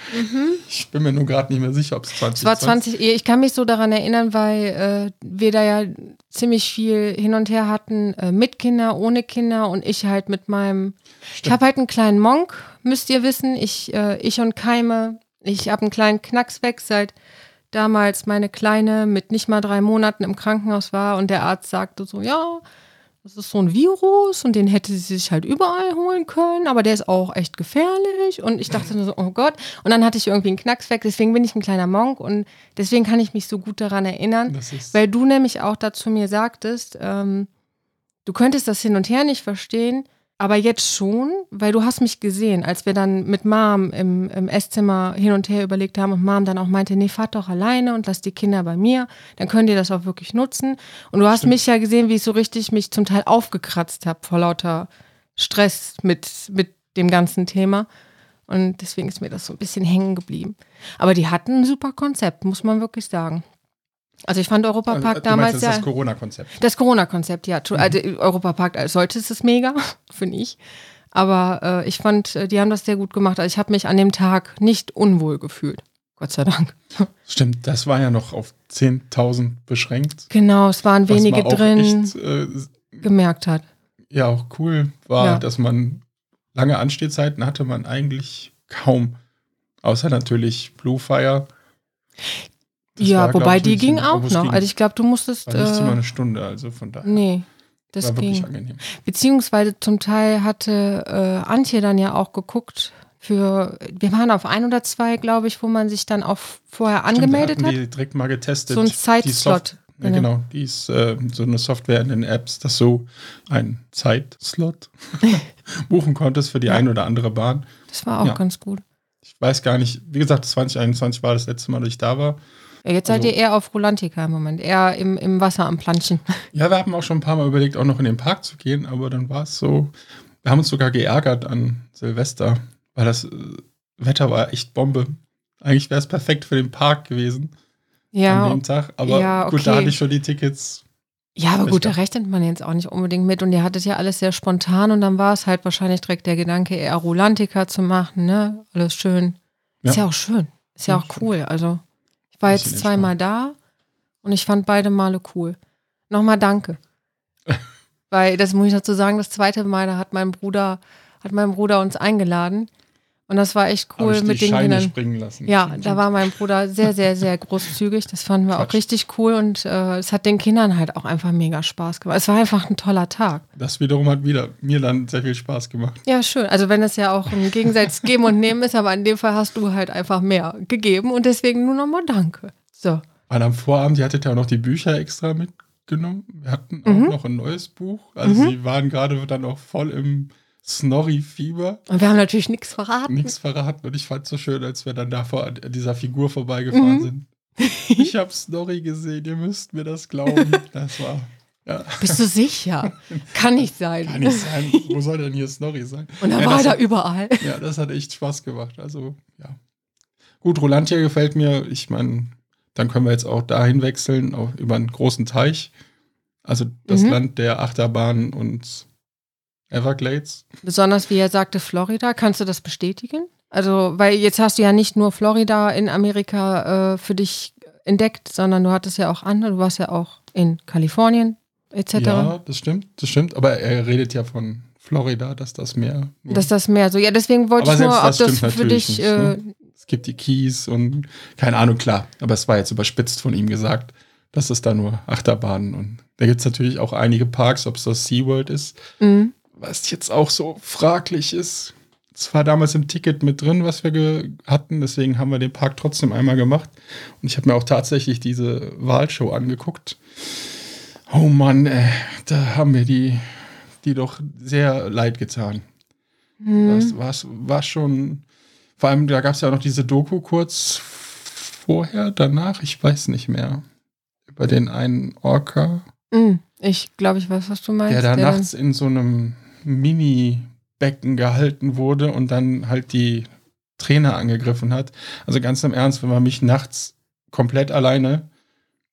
Ich bin mir nur gerade nicht mehr sicher, ob es 20 Es war 20, ich kann mich so daran erinnern, weil äh, wir da ja ziemlich viel hin und her hatten, äh, mit Kinder, ohne Kinder und ich halt mit meinem, ich habe halt einen kleinen Monk, müsst ihr wissen, ich, äh, ich und Keime, ich habe einen kleinen Knacks weg, seit damals meine Kleine mit nicht mal drei Monaten im Krankenhaus war und der Arzt sagte so, ja, das ist so ein Virus und den hätte sie sich halt überall holen können, aber der ist auch echt gefährlich. Und ich dachte nur so, oh Gott. Und dann hatte ich irgendwie einen Knacks weg, deswegen bin ich ein kleiner Monk und deswegen kann ich mich so gut daran erinnern, weil du nämlich auch dazu mir sagtest, ähm, du könntest das hin und her nicht verstehen, aber jetzt schon, weil du hast mich gesehen, als wir dann mit Mom im, im Esszimmer hin und her überlegt haben und Mom dann auch meinte, nee, fahrt doch alleine und lasst die Kinder bei mir, dann könnt ihr das auch wirklich nutzen. Und du hast Stimmt. mich ja gesehen, wie ich so richtig mich zum Teil aufgekratzt habe vor lauter Stress mit, mit dem ganzen Thema. Und deswegen ist mir das so ein bisschen hängen geblieben. Aber die hatten ein super Konzept, muss man wirklich sagen. Also ich fand Europapark Also, damals meinst, ja. das ist das Corona-Konzept. Das Corona-Konzept, ja. Tu- Also Europapark als solches ist mega, (laughs) finde ich. Aber äh, ich fand, äh, die haben das sehr gut gemacht. Also ich habe mich an dem Tag nicht unwohl gefühlt. Gott sei Dank. (laughs) Stimmt, das war ja noch auf 10.000 beschränkt. Genau, es waren was wenige drin, Echt, äh, gemerkt hat. ja, auch cool war, Ja. dass man lange Anstehzeiten hatte man eigentlich kaum. Außer natürlich Blue Fire. Das ja, war, wobei ich, die ging auch noch. ging- Also ich glaube, du musstest. war nicht immer Äh, eine Stunde, also von daher. nee, das war wirklich ging. angenehm. Beziehungsweise zum Teil hatte äh, Antje dann ja auch geguckt für, wir waren auf ein oder zwei, glaube ich, wo man sich dann auch vorher angemeldet Stimmt, hat. da hatten die direkt mal getestet. So ein Zeitslot. Ja, genau, die ist äh, so eine Software in den Apps, dass du einen Zeitslot (laughs) (laughs) buchen konntest für die Ja. ein oder andere Bahn. Das war auch Ja. ganz gut. Ich weiß gar nicht, wie gesagt, 2021 war das letzte Mal, dass ich da war. Ja, jetzt seid Also- ihr eher auf Rolantica im Moment, eher im, im Wasser am Planschen. (laughs) Ja, wir haben auch schon ein paar Mal überlegt, auch noch in den Park zu gehen, aber dann war es so, wir haben uns sogar geärgert an Silvester, weil das äh, Wetter war echt Bombe. Eigentlich wäre es perfekt für den Park gewesen an Ja, dem Tag, aber ja, gut, da okay. hatte ich schon die Tickets. ja, aber gut, da rechnet man jetzt auch nicht unbedingt mit. Und ihr hattet ja alles sehr spontan und dann war es halt wahrscheinlich direkt der Gedanke, eher Rolantica zu machen, ne? Alles schön. Ist Ja. ja auch schön. Ist ja Ja, auch cool. Also, ich war jetzt zweimal da und ich fand beide Male cool. Nochmal danke. (laughs) Weil, das muss ich dazu sagen, das zweite Mal, da hat mein Bruder, hat mein Bruder uns eingeladen. Und das war echt cool ich mit den Scheine Kindern. springen lassen. Ja, da war mein Bruder sehr, sehr, sehr großzügig. Das fanden wir auch Quatsch. richtig cool und äh, es hat den Kindern halt auch einfach mega Spaß gemacht. Es war einfach ein toller Tag. Das wiederum hat wieder mir dann sehr viel Spaß gemacht. Ja, schön. Also wenn es ja auch ein Gegensatz (laughs) geben und nehmen ist, aber in dem Fall hast du halt einfach mehr gegeben und deswegen nur nochmal Danke. So. Weil am Vorabend, ihr hattet ja auch noch die Bücher extra mitgenommen. Wir hatten auch Mhm. noch ein neues Buch. Also sie waren gerade dann auch voll im Snorri-Fieber. Und wir haben natürlich nichts verraten. Nichts verraten. Und ich fand es so schön, als wir dann da vor dieser Figur vorbeigefahren Mhm. sind. Ich habe Snorri gesehen, ihr müsst mir das glauben. Das war. Ja, Bist du sicher? Kann nicht sein. kann nicht sein. Wo soll denn hier Snorri sein? Und dann ja, war er hat, da überall. Ja, das hat echt Spaß gemacht. Also, ja. Gut, Rolantia gefällt mir. Ich meine, dann können wir jetzt auch dahin wechseln, auch über einen großen Teich. Also das Mhm. Land der Achterbahnen und Everglades. Besonders wie er sagte, Florida. Kannst du das bestätigen? Also, weil jetzt hast du ja nicht nur Florida in Amerika äh, für dich entdeckt, sondern du hattest ja auch andere. Du warst ja auch in Kalifornien etc. Ja, das stimmt, das stimmt. Aber er redet ja von Florida, dass das Meer. Dass das mehr so. Ja, deswegen wollte Aber ich nur, ob das das stimmt für dich. nicht, Äh, ne? es gibt die Keys und keine Ahnung, klar. Aber es war jetzt überspitzt von ihm gesagt, dass es da nur Achterbahnen und da gibt es natürlich auch einige Parks, ob es das SeaWorld ist, mh. Was jetzt auch so fraglich ist. Es war damals im Ticket mit drin, was wir hatten, deswegen haben wir den Park trotzdem einmal gemacht. Und ich habe mir auch tatsächlich diese Wahlshow angeguckt. Oh Mann, ey, da haben mir die, die doch sehr leid getan. Mhm. Das war's, war schon. Vor allem, da gab es ja auch noch diese Doku kurz vorher, danach, ich weiß nicht mehr. Über den einen Orca, Mh. Ich glaube, ich weiß, was du meinst. der da nachts in so einem Mini-Becken gehalten wurde und dann halt die Trainer angegriffen hat. Also ganz im Ernst, wenn man mich nachts komplett alleine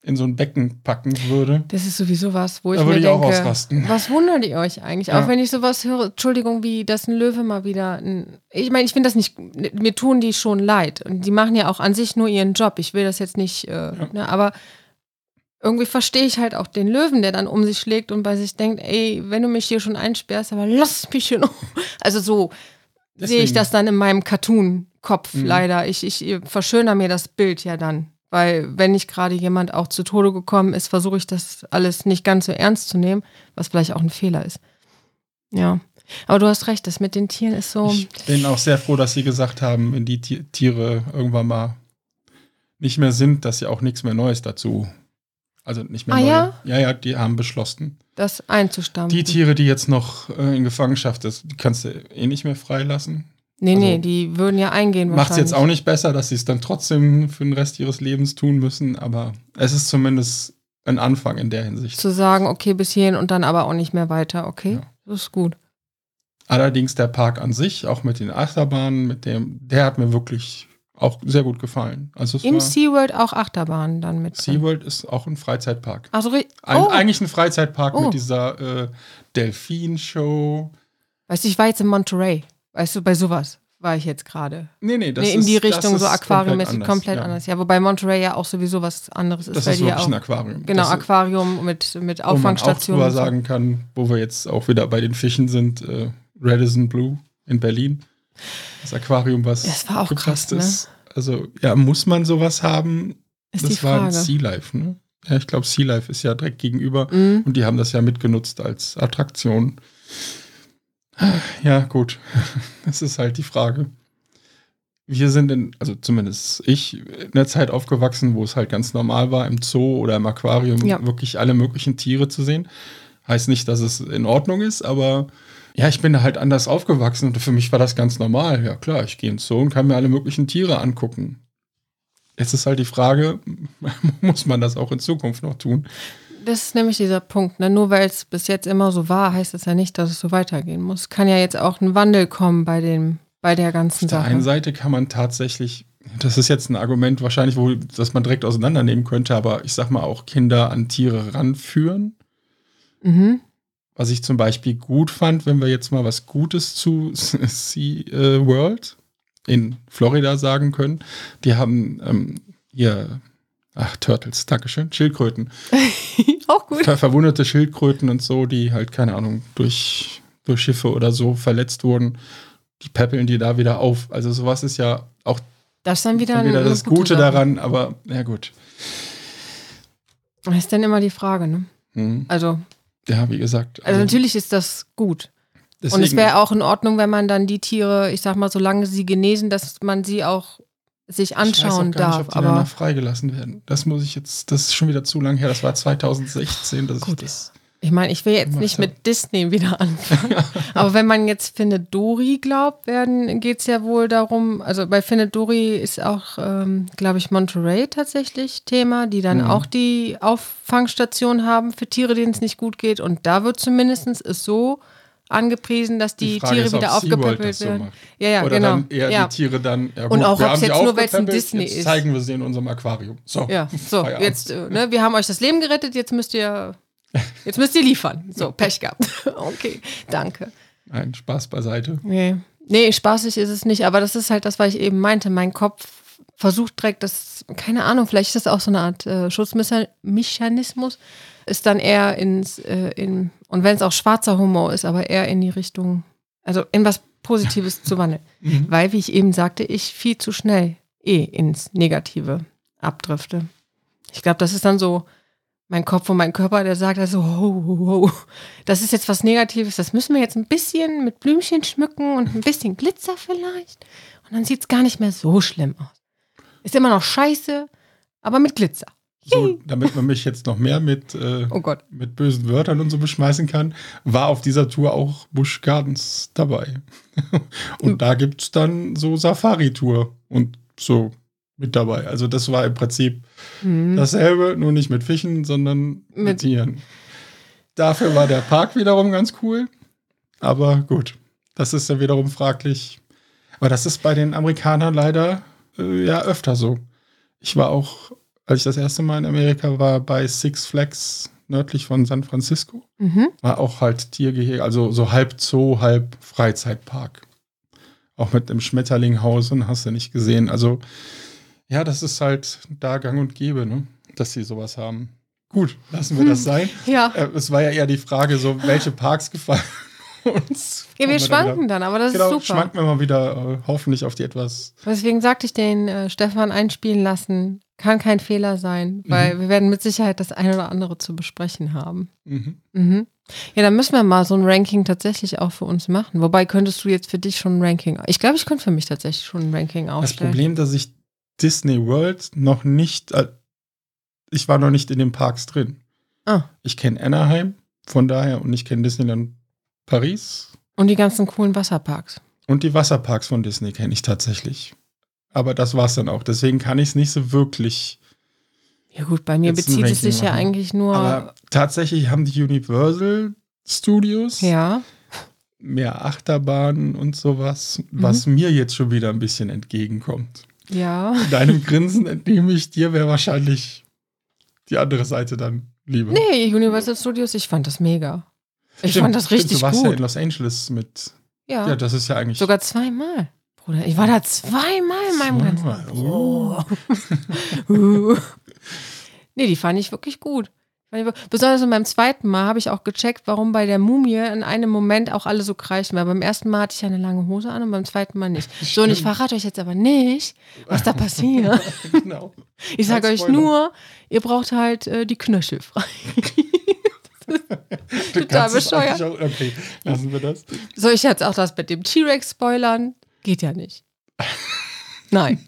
in so ein Becken packen würde, Das ist sowieso was, wo ich da mir würde ich auch denke, ausrasten. was wundert ihr euch eigentlich? Ja. Auch wenn ich sowas höre, Entschuldigung, wie das ein Löwe mal wieder. Ein, ich meine, ich finde das nicht, mir tun die schon leid. Und die machen ja auch an sich nur ihren Job. Ich will das jetzt nicht, äh, ne, aber irgendwie verstehe ich halt auch den Löwen, der dann um sich schlägt und bei sich denkt, ey, wenn du mich hier schon einsperrst, aber lass mich hier noch. (laughs) Also so sehe ich das dann in meinem Cartoon-Kopf Mhm. leider. Ich, ich verschöner mir das Bild ja dann. Weil wenn nicht gerade jemand auch zu Tode gekommen ist, versuche ich das alles nicht ganz so ernst zu nehmen, was vielleicht auch ein Fehler ist. Ja. Aber du hast recht, das mit den Tieren ist so. Ich bin auch sehr froh, dass sie gesagt haben, wenn die Ti- Tiere irgendwann mal nicht mehr sind, dass sie auch nichts mehr Neues dazu Also nicht mehr Ah, neue. ja? ja, ja, die haben beschlossen. Das einzustampfen. Die Tiere, die jetzt noch äh, in Gefangenschaft ist, die kannst du eh nicht mehr freilassen. nee, nee, also- die würden ja eingehen Macht es jetzt auch nicht besser, dass sie es dann trotzdem für den Rest ihres Lebens tun müssen, aber es ist zumindest ein Anfang in der Hinsicht. Zu sagen, okay, bis hierhin und dann aber auch nicht mehr weiter, okay? Ja. Das ist gut. Allerdings der Park an sich, auch mit den Achterbahnen, mit dem, der hat mir wirklich auch sehr gut gefallen. Also Im SeaWorld auch Achterbahnen dann mit. drin. SeaWorld ist auch ein Freizeitpark. Also, Ein, oh, Eigentlich ein Freizeitpark Oh. mit dieser äh, Delfin-Show. weißt du, ich war jetzt in Monterey. Weißt du, bei sowas war ich jetzt gerade. Nee, nee, das Nee, in ist, die Richtung ist so aquariummäßig komplett, ja. anders. Ja, wobei Monterey ja auch sowieso was anderes ist, Das weil ist wirklich auch. ein Aquarium. Genau, das, Aquarium mit, mit Wo man auch drüber sagen kann, wo wir jetzt auch wieder bei den Fischen sind, äh, Radisson Blue in Berlin. Das Aquarium, was Das war auch gepasst krass, ne? ist. Also, ja, muss man sowas haben? Ist das war ein. Sea Life, ne? Ja, ich glaube, Sea Life ist ja direkt gegenüber Mhm. und die haben das ja mitgenutzt als Attraktion. Ja, gut. (laughs) Das ist halt die Frage. Wir sind in, also zumindest ich, in der Zeit aufgewachsen, wo es halt ganz normal war, im Zoo oder im Aquarium Ja. wirklich alle möglichen Tiere zu sehen. Heißt nicht, dass es in Ordnung ist, aber ja, ich bin da halt anders aufgewachsen und für mich war das ganz normal. Ja, klar, ich gehe ins Zoo und kann mir alle möglichen Tiere angucken. Jetzt ist halt die Frage, (laughs) muss man das auch in Zukunft noch tun? Das ist nämlich dieser Punkt. Ne? Nur weil es bis jetzt immer so war, heißt es ja nicht, dass es so weitergehen muss. Kann ja jetzt auch ein Wandel kommen bei, dem, bei der ganzen Auf der Sache. einen Seite kann man tatsächlich, das ist jetzt ein Argument wahrscheinlich, wo, das man direkt auseinandernehmen könnte, aber ich sag mal auch Kinder an Tiere ranführen. Mhm. Was ich zum Beispiel gut fand, wenn wir jetzt mal was Gutes zu (laughs) Sea World in Florida sagen können. Die haben ähm, hier, ach, Turtles, Dankeschön, Schildkröten. (laughs) auch gut. Ver verwundete Schildkröten und so, die halt, keine Ahnung, durch, durch Schiffe oder so verletzt wurden. Die peppeln die da wieder auf. Also sowas ist ja auch Das dann wieder, wieder das gute Gute Sache. daran, aber ja gut. Das ist dann immer die Frage, ne? Hm. Also, Ja, wie gesagt. also natürlich ist das gut. Und es deswegen- wäre auch in Ordnung, wenn man dann die Tiere, ich sag mal, solange sie genesen, dass man sie auch sich ich weiß auch anschauen gar darf. Nicht, ob die aber danach freigelassen werden. Das muss ich jetzt, das ist schon wieder zu lang her. Das war 2016, dass ich Gut. das. Ich meine, ich will jetzt nicht hab. mit Disney wieder anfangen. (laughs) aber wenn man jetzt Findet Dory glaubt, werden geht es ja wohl darum, also bei Findet Dory ist auch, ähm, glaube ich, Monterey tatsächlich Thema, die dann Mhm. auch die Auffangstation haben für Tiere, denen es nicht gut geht. Und da wird zumindest es so angepriesen, dass die, Frage Tiere ist, ob wieder aufgepäppelt so werden. macht. ja, ja, Oder genau. dann eher ja. die Tiere dann. Ja, Und auch haben sie jetzt nur, weil's ein aufgepäppelt, Disney ist. zeigen wir sie in unserem Aquarium. So. Ja, so, (laughs) jetzt, äh, ne, wir haben euch das Leben gerettet, jetzt müsst ihr, jetzt müsst ihr liefern. So, Pech gehabt. (laughs) Okay, danke. Nein, Spaß beiseite. Nee. nee, spaßig ist es nicht, aber das ist halt das, was ich eben meinte. Mein Kopf versucht direkt, das, keine Ahnung, vielleicht ist das auch so eine Art äh, Schutzmechanismus, ist dann eher ins, äh, in, und wenn es auch schwarzer Humor ist, aber eher in die Richtung, also in was Positives zu wandeln. (laughs) Mhm. Weil, wie ich eben sagte, ich viel zu schnell eh ins Negative abdrifte. Ich glaube, das ist dann so mein Kopf und mein Körper, der sagt also, ho, ho, ho, das ist jetzt was Negatives, das müssen wir jetzt ein bisschen mit Blümchen schmücken und ein bisschen Glitzer vielleicht. Und dann sieht es gar nicht mehr so schlimm aus. Ist immer noch scheiße, aber mit Glitzer. So, damit man mich jetzt noch mehr mit, äh, (laughs) Oh Gott. mit bösen Wörtern und so beschmeißen kann, war auf dieser Tour auch Busch Gardens dabei. (laughs) und da gibt es dann so Safari-Tour und so mit dabei. Also das war im Prinzip Hm. dasselbe, nur nicht mit Fischen, sondern mit, Mit- Tieren. Dafür war der Park wiederum ganz cool. Aber gut, das ist ja wiederum fraglich. Aber das ist bei den Amerikanern leider äh, ja öfter so. Ich war auch, als ich das erste Mal in Amerika war, bei Six Flags nördlich von San Francisco. Mhm. War auch halt Tiergehege, also so halb Zoo, halb Freizeitpark. Auch mit dem Schmetterlinghaus und hast du nicht gesehen. Also, ja, das ist halt da gang und gäbe, ne? dass sie sowas haben. Gut, lassen wir das sein. Ja. Äh, es war ja eher die Frage, so, welche Parks gefallen (laughs) uns. ja, wir schwanken wieder- dann, aber das Genau, ist super. schwanken wir mal wieder äh, hoffentlich auf die etwas. Deswegen sagte ich den äh, Stefan einspielen lassen. Kann kein Fehler sein, weil Mhm. wir werden mit Sicherheit das eine oder andere zu besprechen haben. Mhm. Mhm. Ja, dann müssen wir mal so ein Ranking tatsächlich auch für uns machen. Wobei könntest du jetzt für dich schon ein Ranking. Ich glaube, ich könnte für mich tatsächlich schon ein Ranking Das aufstellen. Problem, dass ich Disney World noch nicht äh, ich war noch nicht in den Parks drin. Ah. Ich kenne Anaheim, von daher, und ich kenne Disneyland Paris. Und die ganzen coolen Wasserparks. Und die Wasserparks von Disney kenne ich tatsächlich. Aber das war's dann auch. Deswegen kann ich es nicht so wirklich. Ja gut, bei mir bezieht es sich ja machen. eigentlich nur. Aber tatsächlich haben die Universal Studios ja. mehr Achterbahnen und sowas, Mhm. was mir jetzt schon wieder ein bisschen entgegenkommt. Ja. Deinem Grinsen entnehme ich dir, wäre wahrscheinlich die andere Seite dann lieber. Nee, Universal Studios, ich fand das mega. Ich Stimmt, fand das stimmt, richtig Du warst ja in gut. Los Angeles mit. Ja, Ja, das ist ja eigentlich. sogar zweimal. Bruder, ich war da zweimal in meinem ganzen. Zweimal, oh. (laughs) Uh. nee, die fand ich wirklich gut. Besonders in meinem zweiten Mal habe ich auch gecheckt, warum bei der Mumie in einem Moment auch alle so kreischen. Weil beim ersten Mal hatte ich ja eine lange Hose an und beim zweiten Mal nicht. (laughs) So, und ich Stimmt. verrate euch jetzt aber nicht, was da passiert. (laughs) genau. Ich sage euch nur, ihr braucht halt äh, die Knöchel frei. (laughs) Total bescheuert. Auch, okay, lassen wir das. Soll ich jetzt auch das mit dem T-Rex spoilern? Geht ja nicht. Nein.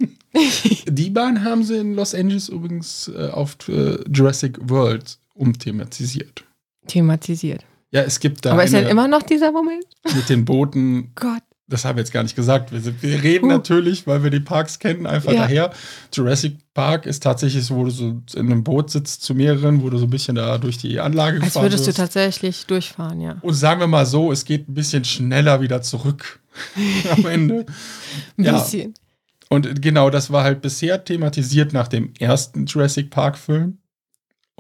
Die Bahn haben sie in Los Angeles übrigens äh, auf äh, Jurassic World umthematisiert. Thematisiert. Ja, es gibt da Aber ist denn immer noch dieser Moment? mit den Booten, Gott. das haben wir jetzt gar nicht gesagt. Wir, sind, wir reden Huh. natürlich, weil wir die Parks kennen, einfach Ja. daher. Jurassic Park ist tatsächlich so, wo du so in einem Boot sitzt zu mehreren, wo du so ein bisschen da durch die Anlage Als gefahren würdest du wirst. tatsächlich durchfahren, ja. Und sagen wir mal so, es geht ein bisschen schneller wieder zurück (laughs) am Ende. Ein Ja. bisschen. Und genau, das war halt bisher thematisiert nach dem ersten Jurassic Park-Film.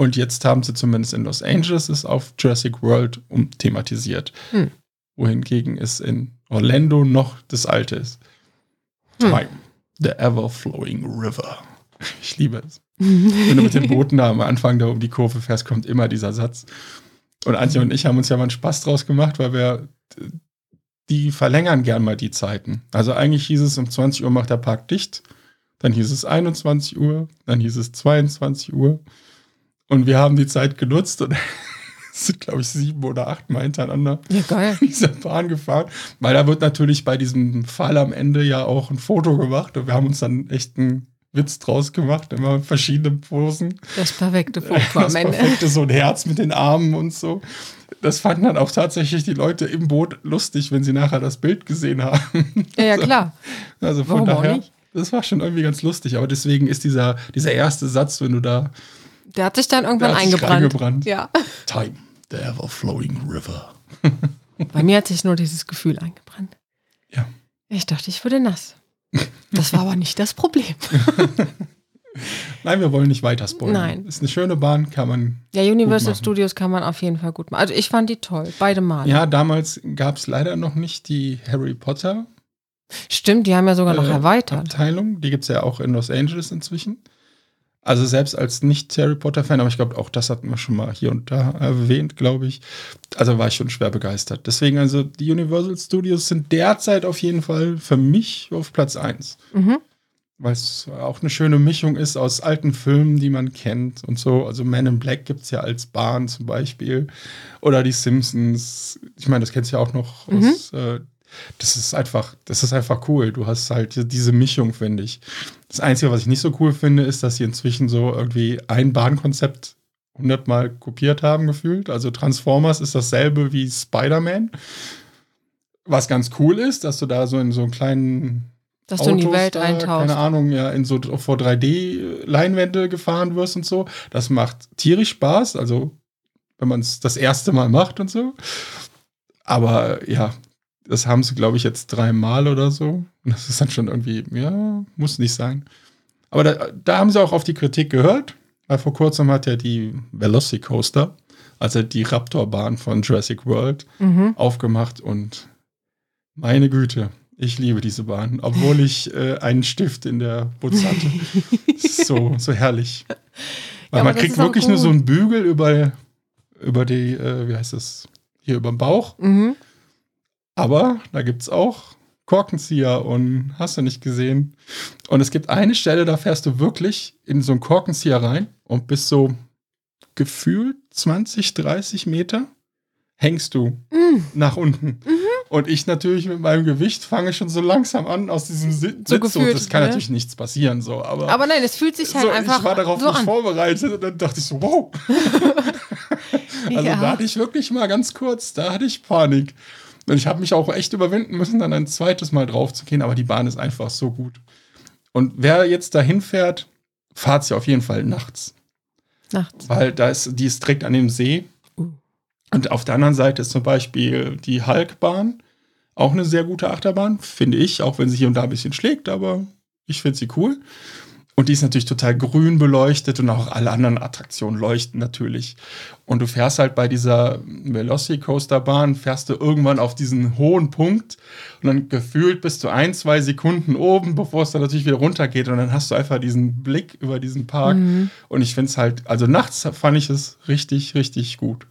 Und jetzt haben sie zumindest in Los Angeles es auf Jurassic World umthematisiert. Hm. Wohingegen es in Orlando noch das alte ist. Hm. Time, the ever-flowing river. (laughs) Ich liebe es. (laughs) Wenn du mit den Booten da am Anfang da um die Kurve fährst, kommt immer dieser Satz. Und Antje und ich haben uns ja mal einen Spaß draus gemacht, weil wir, die verlängern gern mal die Zeiten. Also eigentlich hieß es, um 20 Uhr macht der Park dicht. Dann hieß es 21 Uhr, dann hieß es 22 Uhr. Und wir haben die Zeit genutzt und (laughs) sind, glaube ich, sieben oder acht Mal hintereinander Ja, geil. in dieser Bahn gefahren. Weil da wird natürlich bei diesem Fall am Ende ja auch ein Foto gemacht und wir haben uns dann echt einen Witz draus gemacht, immer mit verschiedenen Posen. Das perfekte Foto (laughs) Das am Ende. perfekte, so ein Herz mit den Armen und so. Das fanden dann auch tatsächlich die Leute im Boot lustig, wenn sie nachher das Bild gesehen haben. Ja, ja, klar. (laughs) Also von Warum daher, das war schon irgendwie ganz lustig. Aber deswegen ist dieser, dieser erste Satz, wenn du da Der hat sich dann irgendwann Der hat sich eingebrannt. reingebrannt. Ja. Time, the ever-flowing river. (laughs) Bei mir hat sich nur dieses Gefühl eingebrannt. Ja. Ich dachte, ich würde nass. Das war aber nicht das Problem. (laughs) Nein, wir wollen nicht weiter spoilern. Nein. Ist eine schöne Bahn, kann man. Ja, Universal. Studios kann man auf jeden Fall gut machen. Also ich fand die toll, beide Male. Ja, damals gab es leider noch nicht die Harry Potter Stimmt, die haben ja sogar noch äh, erweitert. Abteilung. Die gibt es ja auch in Los Angeles inzwischen. Also selbst als nicht-Harry Potter-Fan, aber ich glaube, auch das hatten wir schon mal hier und da erwähnt, glaube ich. Also war ich schon schwer begeistert. Deswegen, also die Universal Studios sind derzeit auf jeden Fall für mich auf Platz 1. Mhm. Weil es auch eine schöne Mischung ist aus alten Filmen, die man kennt und so. Also Man in Black gibt es ja als Bahn zum Beispiel. Oder die Simpsons. Ich meine, das kennst du ja auch noch Mhm. aus. Äh, das ist einfach, das ist einfach cool. Du hast halt die- diese Mischung, finde ich. Das Einzige, was ich nicht so cool finde, ist, dass sie inzwischen so irgendwie ein Bahnkonzept hundertmal kopiert haben, gefühlt. Also Transformers ist dasselbe wie Spider-Man. Was ganz cool ist, dass du da so in so einen kleinen Dass du in die Autos Welt da, eintauchst. Keine Ahnung, ja, in so vor 3D-Leinwände gefahren wirst und so. Das macht tierisch Spaß, also wenn man es das erste Mal macht und so. Aber ja, das haben sie, glaube ich, jetzt dreimal oder so. Und das ist dann schon irgendwie, ja, muss nicht sein. Aber da, da haben sie auch auf die Kritik gehört, weil vor kurzem hat ja die Velocicoaster, also die Raptorbahn von Jurassic World, Mhm. aufgemacht und meine Güte, ich liebe diese Bahn, obwohl ich äh, einen Stift in der Butz hatte. (laughs) so, so herrlich. Weil aber man kriegt wirklich nur so einen Bügel über, über die, äh, wie heißt das, hier über den Bauch. Mhm. Aber da gibt es auch Korkenzieher und hast du nicht gesehen. Und es gibt eine Stelle, da fährst du wirklich in so einen Korkenzieher rein und bist so gefühlt 20, 30 Meter hängst du Mhm. nach unten. Und ich natürlich mit meinem Gewicht fange schon so langsam an aus diesem Sitz. So gefühlt, das kann ne? natürlich nichts passieren, so. Aber, Aber nein, es fühlt sich halt so, einfach ich war darauf so nicht an. vorbereitet und dann dachte ich so, wow. (laughs) (laughs) Also Ja. da hatte ich wirklich mal ganz kurz, da hatte ich Panik. Und ich habe mich auch echt überwinden müssen, dann ein zweites Mal drauf zu gehen, aber die Bahn ist einfach so gut. Und wer jetzt dahin fährt, fahrt sie auf jeden Fall nachts. Nachts. Weil da ist, die ist direkt an dem See. Uh. Und auf der anderen Seite ist zum Beispiel die Hulkbahn. Auch eine sehr gute Achterbahn, finde ich, auch wenn sie hier und da ein bisschen schlägt, aber ich finde sie cool. Und die ist natürlich total grün beleuchtet und auch alle anderen Attraktionen leuchten natürlich. Und du fährst halt bei dieser Velocicoaster-Bahn, fährst du irgendwann auf diesen hohen Punkt und dann gefühlt bist du ein, zwei Sekunden oben, bevor es dann natürlich wieder runtergeht und dann hast du einfach diesen Blick über diesen Park. Und ich finde es halt, also nachts fand ich es richtig, richtig gut.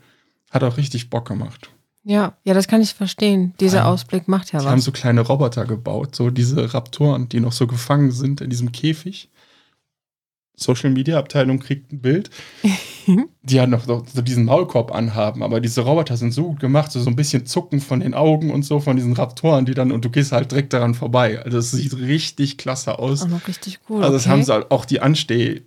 Hat auch richtig Bock gemacht. Ja, ja, das kann ich verstehen. Dieser Ja. Ausblick macht ja Die haben was. so kleine Roboter gebaut, so diese Raptoren, die noch so gefangen sind in diesem Käfig. Social Media Abteilung kriegt ein Bild, (laughs) die halt noch so so diesen Maulkorb anhaben, aber diese Roboter sind so gut gemacht, so, so ein bisschen Zucken von den Augen und so von diesen Raptoren, die dann und du gehst halt direkt daran vorbei. Also es sieht richtig klasse aus. Auch noch richtig gut. also das okay. haben sie halt auch die Ansteh,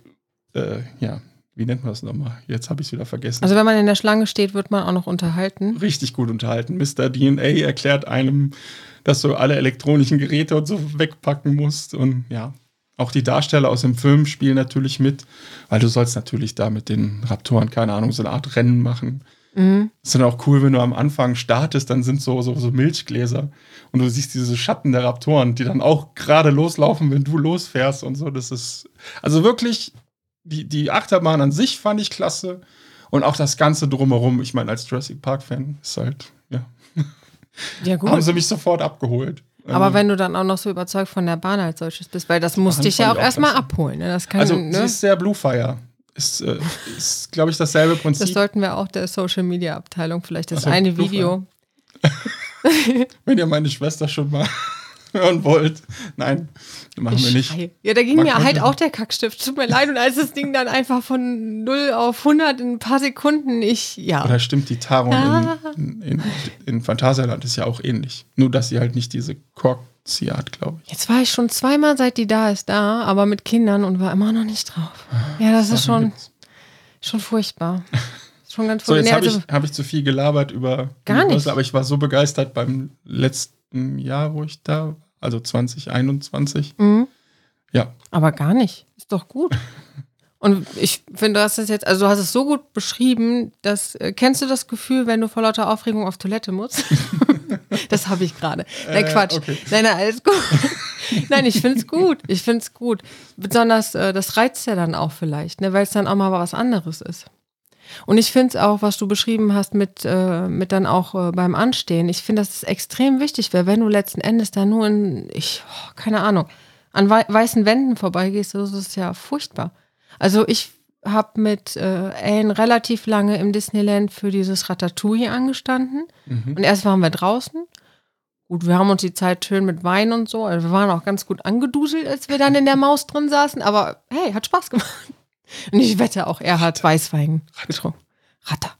äh, ja, wie nennt man das nochmal? Jetzt habe ich es wieder vergessen. Also wenn man in der Schlange steht, wird man auch noch unterhalten. richtig gut unterhalten. Mr. DNA erklärt einem, dass du alle elektronischen Geräte und so wegpacken musst. Und ja, auch die Darsteller aus dem Film spielen natürlich mit, weil du sollst natürlich da mit den Raptoren, keine Ahnung, so eine Art Rennen machen. Mhm. ist dann auch cool, wenn du am Anfang startest, dann sind so, so, so Milchgläser und du siehst diese Schatten der Raptoren, die dann auch gerade loslaufen, wenn du losfährst und so. Das ist, also wirklich, die, die Achterbahn an sich fand ich klasse und auch das Ganze drumherum. Ich meine, als Jurassic Park-Fan ist halt, ja, Ja, (laughs) gut. haben sie mich sofort abgeholt. Aber Also, wenn du dann auch noch so überzeugt von der Bahn als solches bist, weil das muss Bahn dich ja auch ich auch erstmal abholen. Ne? Das kann, also sie ne? ist sehr Bluefire. Ist, äh, ist glaube ich, dasselbe Das Prinzip. sollten wir auch der Social Media Abteilung vielleicht das Ach so, eine Bluefire. Video. (laughs) wenn ihr meine Schwester schon mal (laughs) hören wollt. Nein, machen wir nicht. Schei. Ja, da ging Man mir halt auch der Kackstift. Tut mir leid. Und als das Ding dann einfach von 0 auf 100 in ein paar Sekunden, ich, ja. Oder stimmt, die Taron Ah. in, in, in Phantasialand ist ja auch ähnlich. Nur, dass sie halt nicht diese Korkziehe hat, glaube ich. Jetzt war ich schon zweimal, seit die da ist, da, aber mit Kindern und war immer noch nicht drauf. Ja, das ist schon, schon furchtbar. Schon ganz So, jetzt Nee, habe also- ich, hab ich zu viel gelabert über Gar nicht. Universal, aber ich war so begeistert beim letzten Jahr, wo ich da war, also 2021. Mhm. Ja, Aber gar nicht. Ist doch gut. (laughs) Und ich finde, du hast es jetzt, also du hast es so gut beschrieben, dass, äh, kennst du das Gefühl, wenn du vor lauter Aufregung auf Toilette musst? (laughs) das habe ich gerade. Nein, Äh, Quatsch. okay. Nein, nein, alles gut. (laughs) nein, ich finde es gut. Ich finde es gut. Besonders, äh, das reizt ja dann auch vielleicht, ne, weil es dann auch mal was anderes ist. Und ich finde es auch, was du beschrieben hast mit, äh, mit dann auch äh, beim Anstehen. Ich finde, das ist extrem wichtig, weil wenn du letzten Endes da nur in, ich, oh, keine Ahnung, an wei weißen Wänden vorbeigehst, das ist ja furchtbar. Also ich habe mit äh, Anne relativ lange im Disneyland für dieses Ratatouille angestanden. Mhm. Und erst waren wir draußen. Gut, wir haben uns die Zeit schön mit Wein und so. Also wir waren auch ganz gut angeduselt, als wir dann in der Maus drin saßen. Aber hey, hat Spaß gemacht. Und ich wette auch, er hat Weißwein getrunken. Ratter.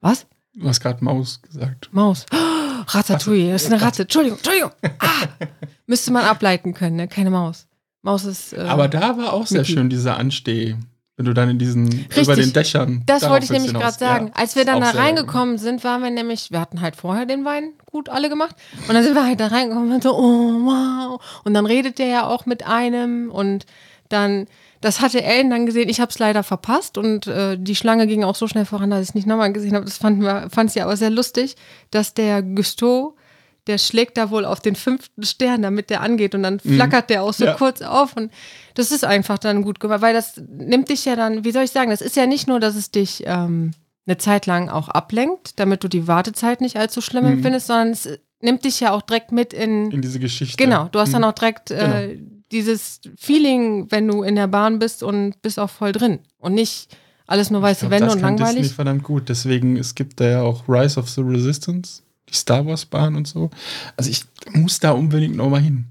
Was? du hast gerade Maus gesagt. Maus. Oh, Ratatouille, das ist eine Ratte. Entschuldigung, Entschuldigung. Ah, müsste man ableiten können, ne? Keine Maus. Maus ist. Äh, Aber da war auch sehr Mickey. schön, dieser Ansteh. Wenn du dann in diesen, über den Dächern. Das wollte ich nämlich gerade sagen. Ja, Als wir dann da reingekommen sind, waren wir nämlich, wir hatten halt vorher den Wein gut alle gemacht. Und dann sind wir halt da reingekommen und so, oh wow. Und dann redet der ja auch mit einem und dann, das hatte Ellen dann gesehen. Ich habe es leider verpasst und äh, die Schlange ging auch so schnell voran, dass ich es nicht nochmal gesehen habe. Das wir, fand sie aber sehr lustig, dass der Gusteau, der schlägt da wohl auf den fünften Stern, damit der angeht und dann flackert der auch so Ja. kurz auf und das ist einfach dann gut gemacht, weil das nimmt dich ja dann, wie soll ich sagen, das ist ja nicht nur, dass es dich ähm, eine Zeit lang auch ablenkt, damit du die Wartezeit nicht allzu schlimm Mhm. empfindest, sondern es nimmt dich ja auch direkt mit in, In diese Geschichte. genau, du hast dann Mhm. auch direkt äh, dieses Feeling, wenn du in der Bahn bist und bist auch voll drin und nicht alles nur weiße glaub, Wände das und kann Disney langweilig. verdammt gut. Deswegen, es gibt da ja auch Rise of the Resistance, die Star Wars Bahn und so. Also ich muss da unbedingt nochmal hin.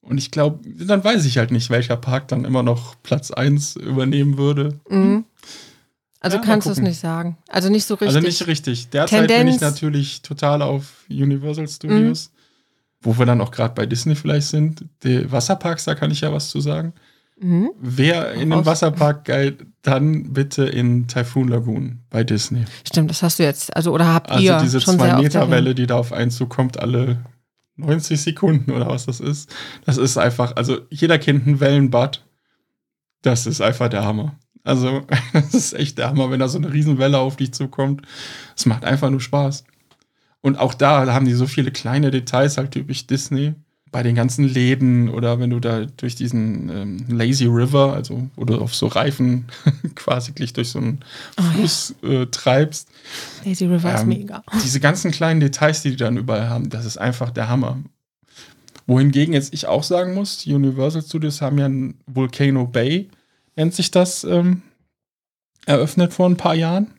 Und ich glaube, dann weiß ich halt nicht, welcher Park dann immer noch Platz 1 übernehmen würde. Mhm. Also Ja, kannst du es nicht sagen. Also nicht so richtig. Also nicht richtig. Derzeit bin ich Tendenz- natürlich total auf Universal Studios, wo wir dann auch gerade bei Disney vielleicht sind. Die Wasserparks, da kann ich ja was zu sagen. mhm. Wer in den Raus. Wasserpark geht, dann bitte in Typhoon Lagoon bei Disney. Stimmt, das hast du jetzt. Also, oder habt Also ihr diese sehr oft 2-Meter-Welle, erwähnt. die da auf einen zukommt, alle 90 Sekunden oder was das ist. Das ist einfach, also jeder kennt ein Wellenbad. Das ist einfach der Hammer. Also, (laughs) das ist echt der Hammer, wenn da so eine Riesenwelle auf dich zukommt. Es macht einfach nur Spaß. Und auch da haben die so viele kleine Details, halt typisch Disney. Bei den ganzen Läden oder wenn du da durch diesen ähm, Lazy River, also wo du auf so Reifen (laughs) quasi gleich durch so einen Oh ja. Fluss äh, treibst, Lazy River ist ähm, mega. (laughs) diese ganzen kleinen Details, die die dann überall haben, das ist einfach der Hammer. Wohingegen jetzt ich auch sagen muss, die Universal Studios haben ja ein Volcano Bay, nennt sich das, ähm, eröffnet vor ein paar Jahren.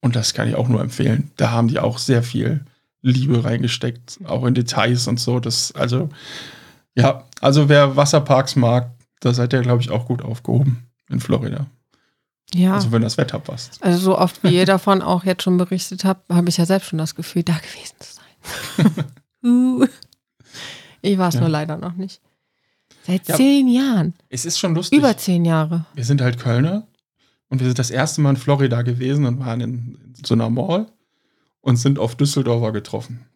Und das kann ich auch nur empfehlen. Da haben die auch sehr viel Liebe reingesteckt, auch in Details und so. Das, also, ja, also wer Wasserparks mag, da seid ihr, glaube ich, auch gut aufgehoben in Florida. Ja. Also wenn das Wetter passt. Also so oft wie ihr davon auch jetzt schon berichtet habt, habe ich ja selbst schon das Gefühl, da gewesen zu sein. (laughs) uh. Ich war es Ja. nur leider noch nicht. Seit Ja. zehn Jahren. Es ist schon lustig. Über zehn Jahre. wir sind halt Kölner und wir sind das erste Mal in Florida gewesen und waren in, in so einer Mall und sind auf Düsseldorfer getroffen.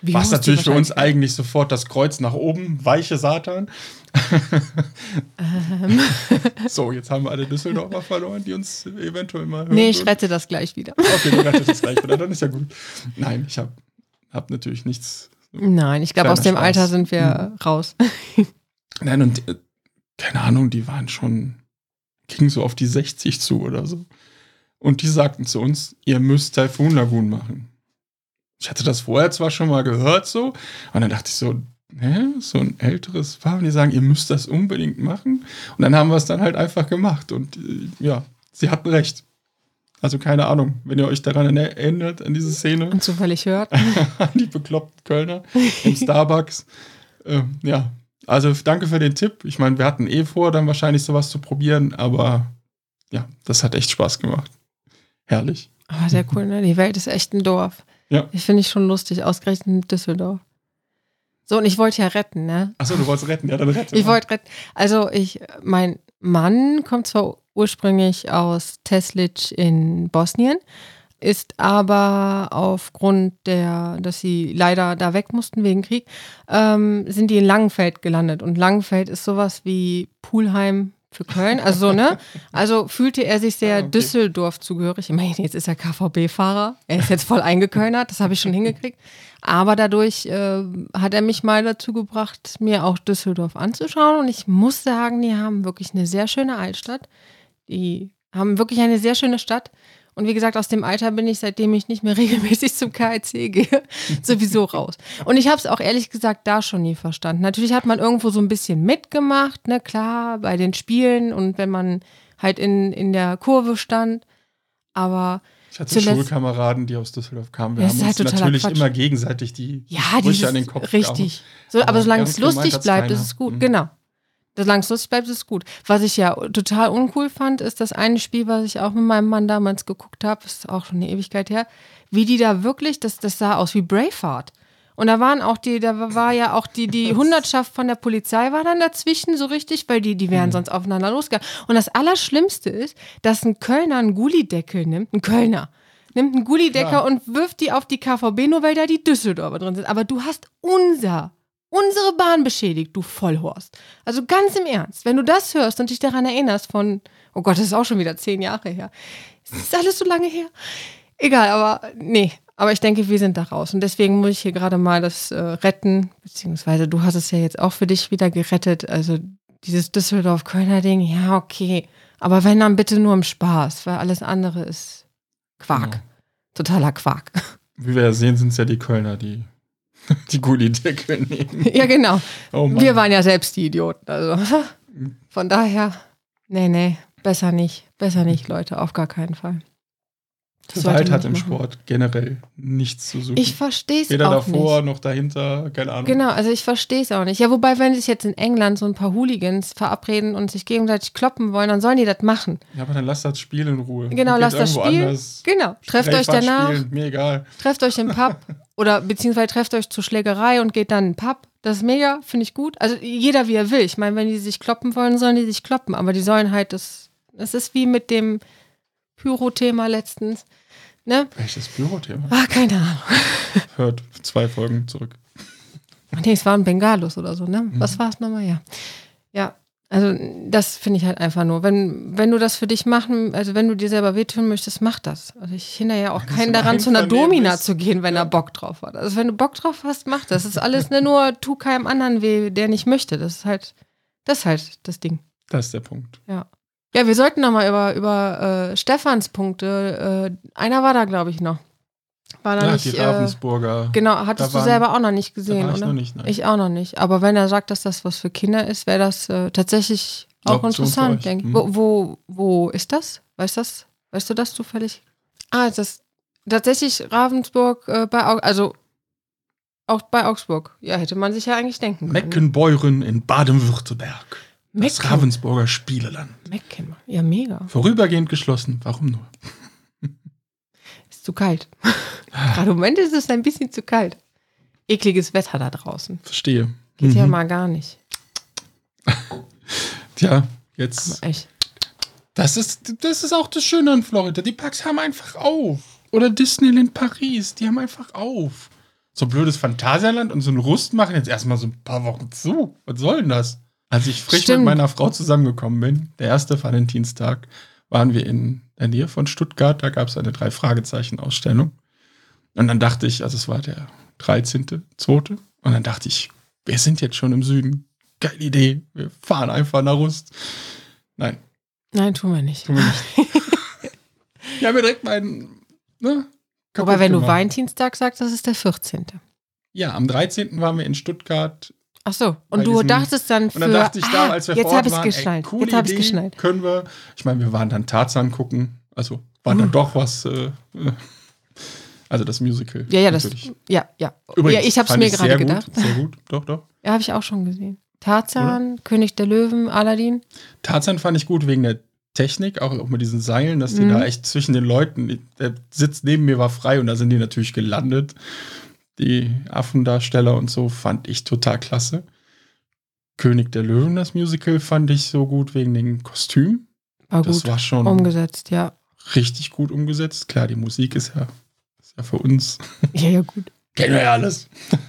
Wie Was natürlich für uns eigentlich sofort das Kreuz nach oben, weiche Satan. Ähm, (laughs) So, jetzt haben wir alle Düsseldorfer verloren, die uns eventuell mal hören. nee, ich würden. rette das gleich wieder. Okay, du rettest es gleich wieder, dann ist ja gut. (laughs) Nein, ich habe hab natürlich nichts. Nein, ich glaube, aus dem Spaß. Alter sind wir raus. (laughs) Nein, und äh, keine Ahnung, die waren schon, gingen so auf die 60 zu oder so. Und die sagten zu uns, ihr müsst Typhoon Lagoon machen. Ich hatte das vorher zwar schon mal gehört so, und dann dachte ich so, hä, so ein älteres Paar, und die sagen, ihr müsst das unbedingt machen. Und dann haben wir es dann halt einfach gemacht. Und äh, ja, sie hatten recht. Also keine Ahnung, wenn ihr euch daran erinnert, an diese Szene, Und zufällig hört. an (laughs) die bekloppten Kölner im Starbucks. ähm, ja, also danke für den Tipp. Ich meine, wir hatten eh vor, dann wahrscheinlich sowas zu probieren, aber ja, das hat echt Spaß gemacht. Herrlich. Aber sehr cool, ne? Die Welt ist echt ein Dorf. Ja. Ich finde ich schon lustig, ausgerechnet in Düsseldorf. So, und ich wollte ja retten, ne? Achso, du wolltest retten, ja, dann rette. Ich wollte retten. Also, ich, mein Mann kommt zwar ursprünglich aus Teslic in Bosnien, ist aber aufgrund der, dass sie leider da weg mussten wegen Krieg, ähm, sind die in Langenfeld gelandet. Und Langenfeld ist sowas wie Pulheim für Köln. Also, so, ne? Also fühlte er sich sehr Ah, okay. Düsseldorf zugehörig. Ich meine, jetzt ist er KVB-Fahrer. Er ist jetzt voll eingekölnert. Das habe ich schon hingekriegt. Aber dadurch äh, hat er mich mal dazu gebracht, mir auch Düsseldorf anzuschauen. Und ich muss sagen, die haben wirklich eine sehr schöne Altstadt. Die haben wirklich eine sehr schöne Stadt. Und wie gesagt, aus dem Alter bin ich, seitdem ich nicht mehr (laughs) regelmäßig zum KIC gehe, (laughs) sowieso raus. Und ich habe es auch ehrlich gesagt da schon nie verstanden. Natürlich hat man irgendwo so ein bisschen mitgemacht, ne, klar, bei den Spielen und wenn man halt in, in der Kurve stand. Aber Ich hatte zuletzt- Schulkameraden, die aus Düsseldorf kamen. Wir haben uns halt natürlich Quatsch. immer gegenseitig die Ja, Sprüche an den Kopf richtig. So, aber, Aber solange es lustig bleibt, ist es gut. Mhm. Genau. Solange es lustig bleibt, ist gut. Was ich ja total uncool fand, ist das eine Spiel, was ich auch mit meinem Mann damals geguckt habe, ist auch schon eine Ewigkeit her, wie die da wirklich, das, das sah aus wie Braveheart. Und da waren auch die, da war ja auch die, die (laughs) Hundertschaft von der Polizei war dann dazwischen so richtig, weil die, die Mhm. wären sonst aufeinander losgegangen. Und das Allerschlimmste ist, dass ein Kölner einen Gullideckel nimmt, ein Kölner, nimmt einen Gullidecker und wirft die auf die KVB, nur weil da die Düsseldorfer drin sind. Aber du hast unser, unsere Bahn beschädigt, du Vollhorst. Also ganz im Ernst, wenn du das hörst und dich daran erinnerst von, oh Gott, das ist auch schon wieder zehn Jahre her. Das ist alles so lange her. Egal, aber nee. Aber ich denke, wir sind da raus. Und deswegen muss ich hier gerade mal das äh, retten, beziehungsweise du hast es ja jetzt auch für dich wieder gerettet. Also dieses Düsseldorf-Kölner Ding, ja, okay. Aber wenn dann bitte nur im Spaß, weil alles andere ist Quark. Genau. Totaler Quark. Wie wir ja sehen, sind es ja die Kölner, die (laughs) die Gullideckel nehmen. ja, genau. Oh. Wir waren ja selbst die Idioten. Also (laughs) von daher, nee, nee, besser nicht. Besser nicht, Leute, auf gar keinen Fall. Gewalt hat im machen. Sport generell nichts zu suchen. Ich verstehe es Weder auch davor nicht. noch dahinter, keine Ahnung. Genau, also ich verstehe es auch nicht. Ja, wobei, wenn sich jetzt in England so ein paar Hooligans verabreden und sich gegenseitig kloppen wollen, dann sollen die das machen. Ja, aber dann lasst das Spiel in Ruhe. Genau, lasst das Spiel. anders Genau. Trefft euch danach, Spielen, mir egal. trefft euch im Pub (laughs) oder beziehungsweise trefft euch zur Schlägerei und geht dann in den Pub. Das ist mega, finde ich gut. Also jeder wie er will. Ich meine, wenn die sich kloppen wollen, sollen die sich kloppen. Aber die sollen halt das. Das ist wie mit dem Pyro-Thema letztens. Ne? Welches Bürothema? Ah, keine Ahnung. (laughs) Hört zwei Folgen zurück. Ach nee, es war ein Bengalus oder so, ne? Was war es nochmal? Ja. Ja, also das finde ich halt einfach nur. Wenn, wenn du das für dich machen, also wenn du dir selber wehtun möchtest, mach das. Also ich hindere ja auch keinen daran, zu einer Domina ist. zu gehen, wenn er Bock drauf hat. Also wenn du Bock drauf hast, mach das. Das ist alles ne, nur, tu keinem anderen weh, der nicht möchte. Das ist halt, das ist halt das Ding. Das ist der Punkt. Ja. Ja, wir sollten noch mal über, über äh, Stefans Punkte. Äh, einer war da, glaube ich, noch. War da Ja, nicht. die Äh, Ravensburger. genau, hattest Da du waren- selber auch noch nicht da gesehen, war ich oder? noch nicht, nein. Ich auch noch nicht. Aber wenn er sagt, dass das was für Kinder ist, wäre das äh, tatsächlich auch Optionsreich. interessant, denke ich. Mhm. Wo, wo, wo ist das? Weißt das? Weißt du das zufällig? Ah, ist das tatsächlich Ravensburg äh, bei Au- also auch bei Augsburg. Ja, hätte man sich ja eigentlich denken können. Meckenbeuren in Baden-Württemberg. Das Mecken. Ravensburger Spieleland. Mecken. Ja, mega. Vorübergehend geschlossen. Warum nur? (laughs) Ist zu kalt. (laughs) Gerade im Moment ist es ein bisschen zu kalt. Ekliges Wetter da draußen. Verstehe. Geht ja Mhm. mal gar nicht. (laughs) Tja, jetzt. Echt. Das ist, das ist auch das Schöne an Florida. Die Parks haben einfach auf. Oder Disneyland Paris, die haben einfach auf. So ein blödes Phantasialand und so ein Rust machen jetzt erstmal so ein paar Wochen zu. Was soll denn das? Als ich frisch Stimmt. mit meiner Frau zusammengekommen bin, der erste Valentinstag, waren wir in der Nähe von Stuttgart. Da gab es eine Drei-Fragezeichen-Ausstellung. Und dann dachte ich, also es war der 13., 2. Und dann dachte ich, wir sind jetzt schon im Süden. Geile Idee. Wir fahren einfach nach Rust. Nein, Nein, tun wir nicht. tun wir nicht. (laughs) ja, mir direkt meinen. Ne, Wobei, wenn du gemacht. Valentinstag sagst, das ist der 14. Ja, am 13. waren wir in Stuttgart. Ach so. Und du dachtest dann für. Und dann dachte ich da, ah, als wir jetzt vor Ort habe ich waren, geschnallt. ey, coole jetzt habe ich Idee, geschnallt. können wir. Ich meine, wir waren dann Tarzan gucken. Also war dann Uh. doch was. Äh, äh, also das Musical. Ja, ja, das. natürlich. Ja, ja. Übrigens, ja, ich habe es mir gerade gedacht. Gut, sehr gut, doch, doch. (laughs) Ja, habe ich auch schon gesehen. Tarzan, König der Löwen, Aladdin. Tarzan fand ich gut wegen der Technik, auch, auch mit diesen Seilen, dass die Mhm. da echt zwischen den Leuten, der Sitz neben mir war frei und da sind die natürlich gelandet. Die Affendarsteller und so fand ich total klasse. König der Löwen, das Musical, fand ich so gut wegen den Kostümen. War Das war schon umgesetzt, ja. richtig gut umgesetzt. Klar, die Musik ist ja, ist ja für uns. (laughs) Ja, ja, gut. Kennen wir ja alles.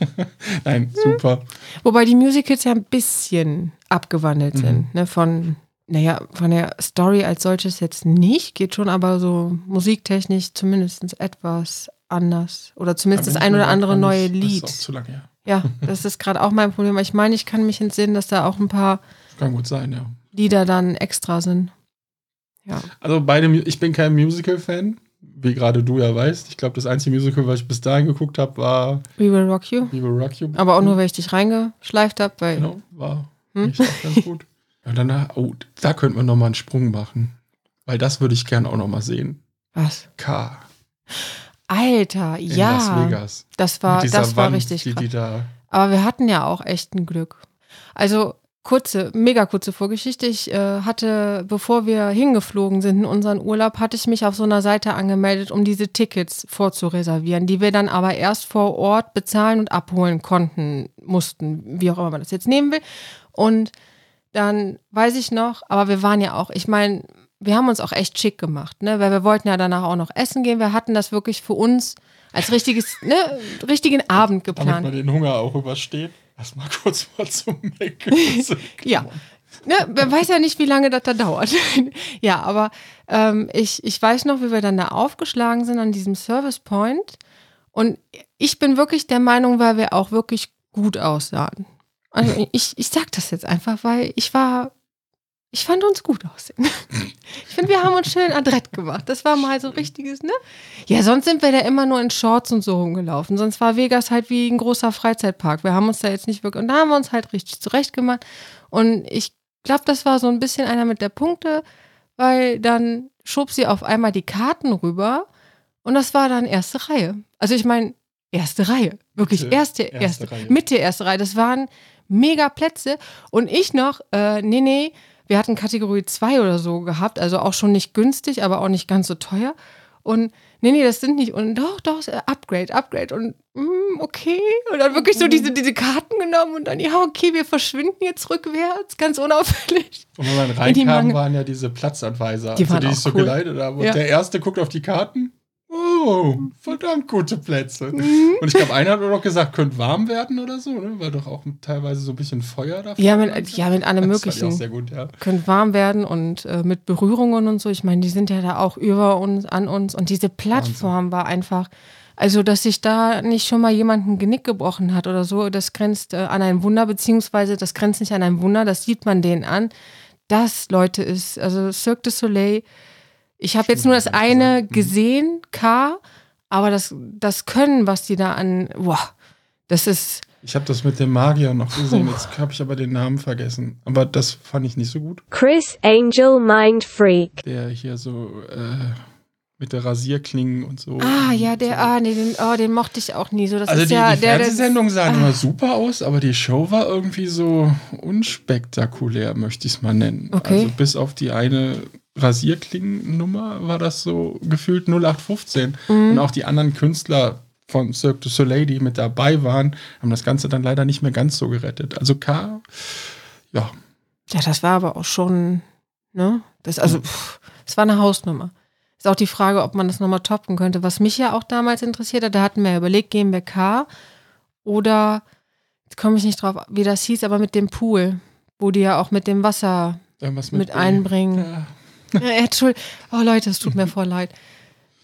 (laughs) Nein, super. Wobei die Musicals ja ein bisschen abgewandelt Mhm. sind. Ne? Von, naja, von der Story als solches jetzt nicht, geht schon, aber so musiktechnisch zumindest etwas anders. Oder zumindest das ein oder andere neue Das Lied. ist auch zu lange her. Ja, das ist gerade auch mein Problem. Ich meine, ich kann mich entsinnen, dass da auch ein paar Kann gut sein, ja. Lieder dann extra sind. Ja. Also beide, ich bin kein Musical-Fan, wie gerade du ja weißt. Ich glaube, das einzige Musical, was ich bis dahin geguckt habe, war We Will Rock You. We Will Rock You. Aber auch nur, weil ich dich reingeschleift habe, weil Genau, war Hm? ganz gut. (laughs) Und danach, oh, da könnten wir nochmal einen Sprung machen. Weil das würde ich gerne auch nochmal sehen. was? K. Alter, In ja. Las Vegas. Das war, das war Wand, richtig die, die da. Aber wir hatten ja auch echt ein Glück. Also kurze, mega kurze Vorgeschichte. Ich äh, hatte, bevor wir hingeflogen sind in unseren Urlaub, hatte ich mich auf so einer Seite angemeldet, um diese Tickets vorzureservieren, die wir dann aber erst vor Ort bezahlen und abholen konnten, mussten, wie auch immer man das jetzt nehmen will. Und dann weiß ich noch, aber wir waren ja auch, ich meine, wir haben uns auch echt schick gemacht, ne? Weil wir wollten ja danach auch noch essen gehen. Wir hatten das wirklich für uns als richtiges, (laughs) ne, richtigen Abend Damit geplant. man den Hunger auch übersteht. Lass mal kurz mal zum Mecken. (laughs) Ja. Ne, man weiß ja nicht, wie lange das da dauert. (laughs) ja, aber ähm, ich, ich weiß noch, wie wir dann da aufgeschlagen sind an diesem Service Point. Und ich bin wirklich der Meinung, weil wir auch wirklich gut aussahen. Also ich, ich sag das jetzt einfach, weil ich war, ich fand uns gut aussehen. (laughs) Ich finde, wir haben uns schön adrett gemacht. Das war mal so richtiges, ne? Ja, sonst sind wir da immer nur in Shorts und so rumgelaufen. Sonst war Vegas halt wie ein großer Freizeitpark. Wir haben uns da jetzt nicht wirklich, und da haben wir uns halt richtig zurecht gemacht. Und ich glaube, das war so ein bisschen einer mit der Punkte, weil dann schob sie auf einmal die Karten rüber Und das war dann erste Reihe. Also ich meine, erste Reihe. Wirklich Mitte, erste, erste erste, Reihe. Mitte erste Reihe. Das waren mega Plätze. Und ich noch, äh, nee, nee, wir hatten Kategorie 2 oder so gehabt, also auch schon nicht günstig, aber auch nicht ganz so teuer. Und nee, nee, das sind nicht, und doch, doch, äh, Upgrade, Upgrade. Und mm, okay. Und dann wirklich so diese, diese Karten genommen und dann, ja, okay, wir verschwinden jetzt rückwärts, ganz unauffällig. Und wenn man reinkam, waren ja diese Platzanweiser, Die also die ich so cool. geleitet habe. Und Ja. der erste guckt auf die Karten. Oh, verdammt gute Plätze. Mhm. Und ich glaube, einer hat auch gesagt, könnte warm werden oder so, ne? Weil doch auch teilweise so ein bisschen Feuer da Ja, mit, war. ja, mit allem Möglichen. sehr gut, ja. können warm werden und äh, mit Berührungen und so. Ich meine, die sind ja da auch über uns, an uns. Und diese Plattform war einfach, also dass sich da nicht schon mal jemand ein Genick gebrochen hat oder so, das grenzt äh, an ein Wunder, beziehungsweise das grenzt nicht an ein Wunder, das sieht man denen an. Das, Leute, ist, also Cirque du Soleil, ich habe jetzt nur das eine gesehen, K, aber das, das Können, was die da an, boah, das ist, Ich habe das mit dem Magier noch gesehen, jetzt habe ich aber den Namen vergessen. Aber das fand ich nicht so gut. Chris Angel Mind Freak. Der hier so äh, mit der Rasierklingen und so. ah, ja, der, so. ah, nee, den, oh, den mochte ich auch nie so. Das Also ist die, ja die der, der, Fernsehsendungen sahen ah. immer super aus, aber die Show war irgendwie so unspektakulär, möchte ich es mal nennen. Okay. Also bis auf die eine Rasierklingennummer war das so gefühlt 0815. Mhm. Und auch die anderen Künstler von Cirque du Soleil, die mit dabei waren, haben das Ganze dann leider nicht mehr ganz so gerettet. Also K, ja, Ja, das war aber auch schon, ne? Das, also, pff, das war eine Hausnummer. Ist auch die Frage, ob man das nochmal toppen könnte. Was mich ja auch damals interessiert hat, da hatten wir ja überlegt, gehen wir K oder, jetzt komme ich nicht drauf, wie das hieß, aber mit dem Pool, wo die ja auch mit dem Wasser irgendwas mit, B. einbringen. Ja. Ja, Entschuldigung. Oh Leute, es tut mir (laughs) voll leid.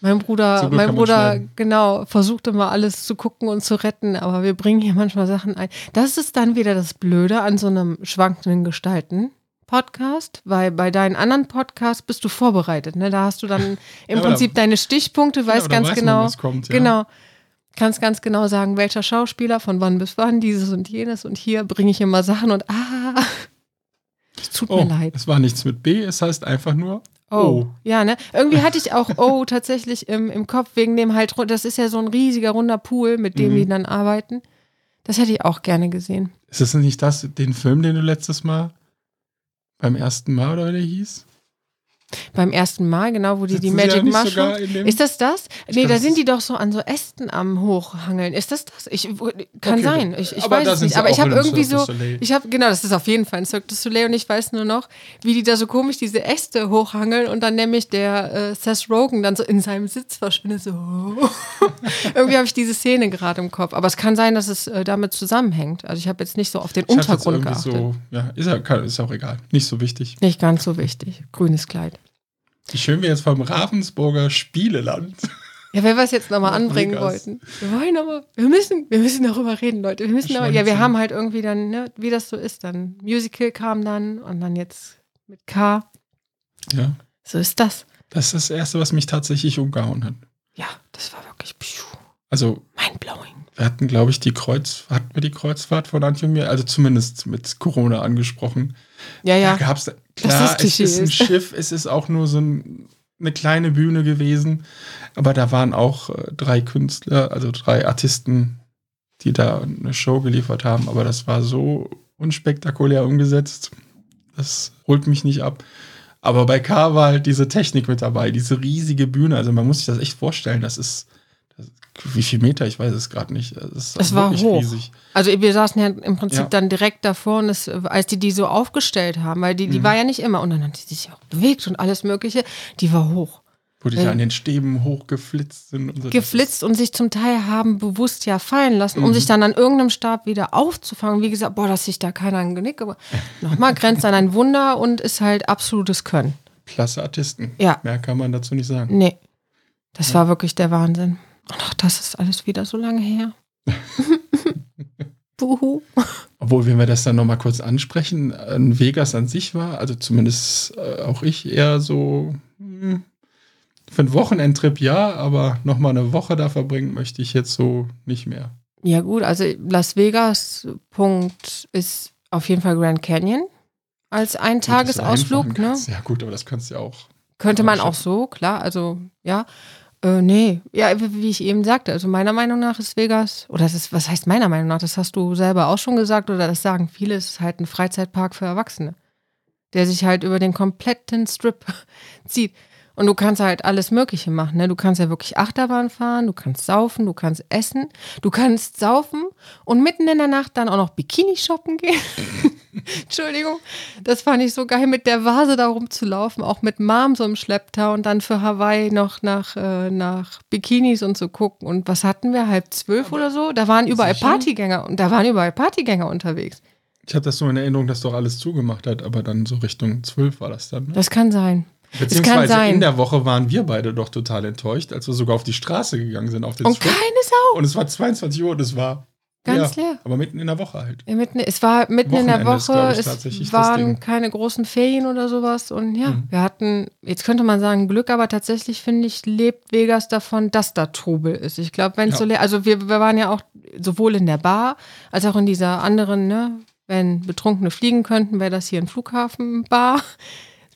Mein Bruder, mein man Bruder, genau, versucht immer alles zu gucken und zu retten, aber wir bringen hier manchmal Sachen ein. Das ist dann wieder das Blöde an so einem schwankenden Gestalten. Podcast, weil bei deinen anderen Podcasts bist du vorbereitet. Ne? Da hast du dann (laughs) im Ja, Prinzip deine Stichpunkte, weißt da ganz weiß man, genau, was kommt, ja. genau, kannst ganz genau sagen, welcher Schauspieler von wann bis wann, dieses und jenes und hier bringe ich immer Sachen und ah, es tut Oh, mir leid. es war nichts mit B, es heißt einfach nur Oh. Oh. Ja, ne? Irgendwie hatte ich auch Oh (laughs) tatsächlich im, im Kopf, wegen dem halt, das ist ja so ein riesiger runder Pool, mit dem Mhm. die dann arbeiten. Das hätte ich auch gerne gesehen. Ist das nicht das, den Film, den du letztes Mal beim ersten Mal oder wie der hieß? Beim ersten Mal, genau, wo die die Sitzen sie Magic ja dem- Ist das das? Nee, da sind die doch so an so Ästen am Hochhangeln. Ist das das? Ich, kann Okay, sein. Ich, ich weiß es nicht. Aber ich habe irgendwie so, ich habe, genau, das ist auf jeden Fall ein Cirque du Soleil und ich weiß nur noch, wie die da so komisch diese Äste hochhangeln und dann nämlich der äh, Seth Rogen dann so in seinem Sitz verschwindet. So. (laughs) irgendwie habe ich diese Szene gerade im Kopf. Aber es kann sein, dass es äh, damit zusammenhängt. Also ich habe jetzt nicht so auf den Ich Untergrund geachtet. So, ja, ist ja, ist auch egal. Nicht so wichtig. Nicht ganz so wichtig. Grünes Kleid. Wie schön wir jetzt vom Ravensburger Spieleland. Ja, wenn wir es jetzt nochmal anbringen Vegas. wollten. Wir wollen nochmal, wir müssen, wir müssen darüber reden, Leute. Wir müssen aber, ja, wir haben halt irgendwie dann, ne, wie das so ist, dann Musical kam dann und dann jetzt mit K. Ja, So ist das. das ist das Erste, was mich tatsächlich umgehauen hat. Ja, das war wirklich pfiuh, Also, mindblowing. wir hatten, glaube ich, die Kreuz, hatten wir die Kreuzfahrt von Antje und mir, also zumindest mit Corona angesprochen. Ja, ja. Da gab's, das klar, es ist ein. Schiff, es ist auch nur so ein, eine kleine Bühne gewesen, aber da waren auch äh, drei Künstler, also drei Artisten, die da eine Show geliefert haben, aber das war so unspektakulär umgesetzt, das holt mich nicht ab. Aber bei K war halt diese Technik mit dabei, diese riesige Bühne, also man muss sich das echt vorstellen, das ist, wie viel Meter, ich weiß es gerade nicht. Ist Es war hoch. riesig. Also wir saßen ja im Prinzip Ja. dann direkt davor und es, als die die so aufgestellt haben, weil die, die Mhm. war ja nicht immer und dann hat die sich auch bewegt und alles mögliche, die war hoch. Wo die Ja. da an den Stäben hochgeflitzt sind und so. Geflitzt und sich zum Teil haben bewusst ja fallen lassen, um Mhm. sich dann an irgendeinem Stab wieder aufzufangen. Wie gesagt, boah, dass sich da keiner ein Genick, aber nochmal grenzt an ein Wunder und ist halt absolutes Können. Klasse Artisten. Ja. Mehr kann man dazu nicht sagen. Nee, das war wirklich der Wahnsinn. Auch das ist alles wieder so lange her. (laughs) Buhu. Obwohl, wenn wir das dann nochmal kurz ansprechen, in Vegas an sich war, also zumindest äh, auch ich eher so hm, für einen Wochenendtrip ja, aber nochmal eine Woche da verbringen möchte ich jetzt so nicht mehr. Ja gut, also Las Vegas Punkt ist auf jeden Fall Grand Canyon als ein Gut, dass du da Tagesausflug. hinfahren Ne? Ja gut, aber das kannst du ja auch. Könnte man auch so, klar, also ja. Äh, nee, ja, wie ich eben sagte, also meiner Meinung nach ist Vegas, oder das ist, was heißt meiner Meinung nach, das hast du selber auch schon gesagt, oder das sagen viele, es ist halt ein Freizeitpark für Erwachsene, der sich halt über den kompletten Strip (laughs) zieht. Und du kannst halt alles Mögliche machen, ne? Du kannst ja wirklich Achterbahn fahren, du kannst saufen, du kannst essen, du kannst saufen und mitten in der Nacht dann auch noch Bikini shoppen gehen. (laughs) Entschuldigung, das fand ich so geil, mit der Vase da rumzulaufen, auch mit Mom so im Schlepptau und dann für Hawaii noch nach, äh, nach Bikinis und zu gucken. Und was hatten wir? Halb zwölf oder so? Da waren überall sicher? Partygänger und da waren überall Partygänger unterwegs. Ich hatte das so in Erinnerung, dass doch alles zugemacht hat, aber dann so Richtung 12 war das dann. Ne? Das kann sein. Beziehungsweise sein. in der Woche waren wir beide doch total enttäuscht, als wir sogar auf die Straße gegangen sind, auf den Und Strip. keine Sau. Und es war 22 Uhr und es war Ganz ja, leer. Aber mitten in der Woche halt. Ja, mitten, es war mitten in der Wochenende ist, Woche, ich, es waren keine großen Ferien oder sowas. Und ja, Mhm. wir hatten, jetzt könnte man sagen Glück, aber tatsächlich finde ich, lebt Vegas davon, dass da Trubel ist. Ich glaube, wenn es Ja. so leer, also wir, wir waren ja auch sowohl in der Bar als auch in dieser anderen, ne, wenn Betrunkene fliegen könnten, wäre das hier ein Flughafenbar.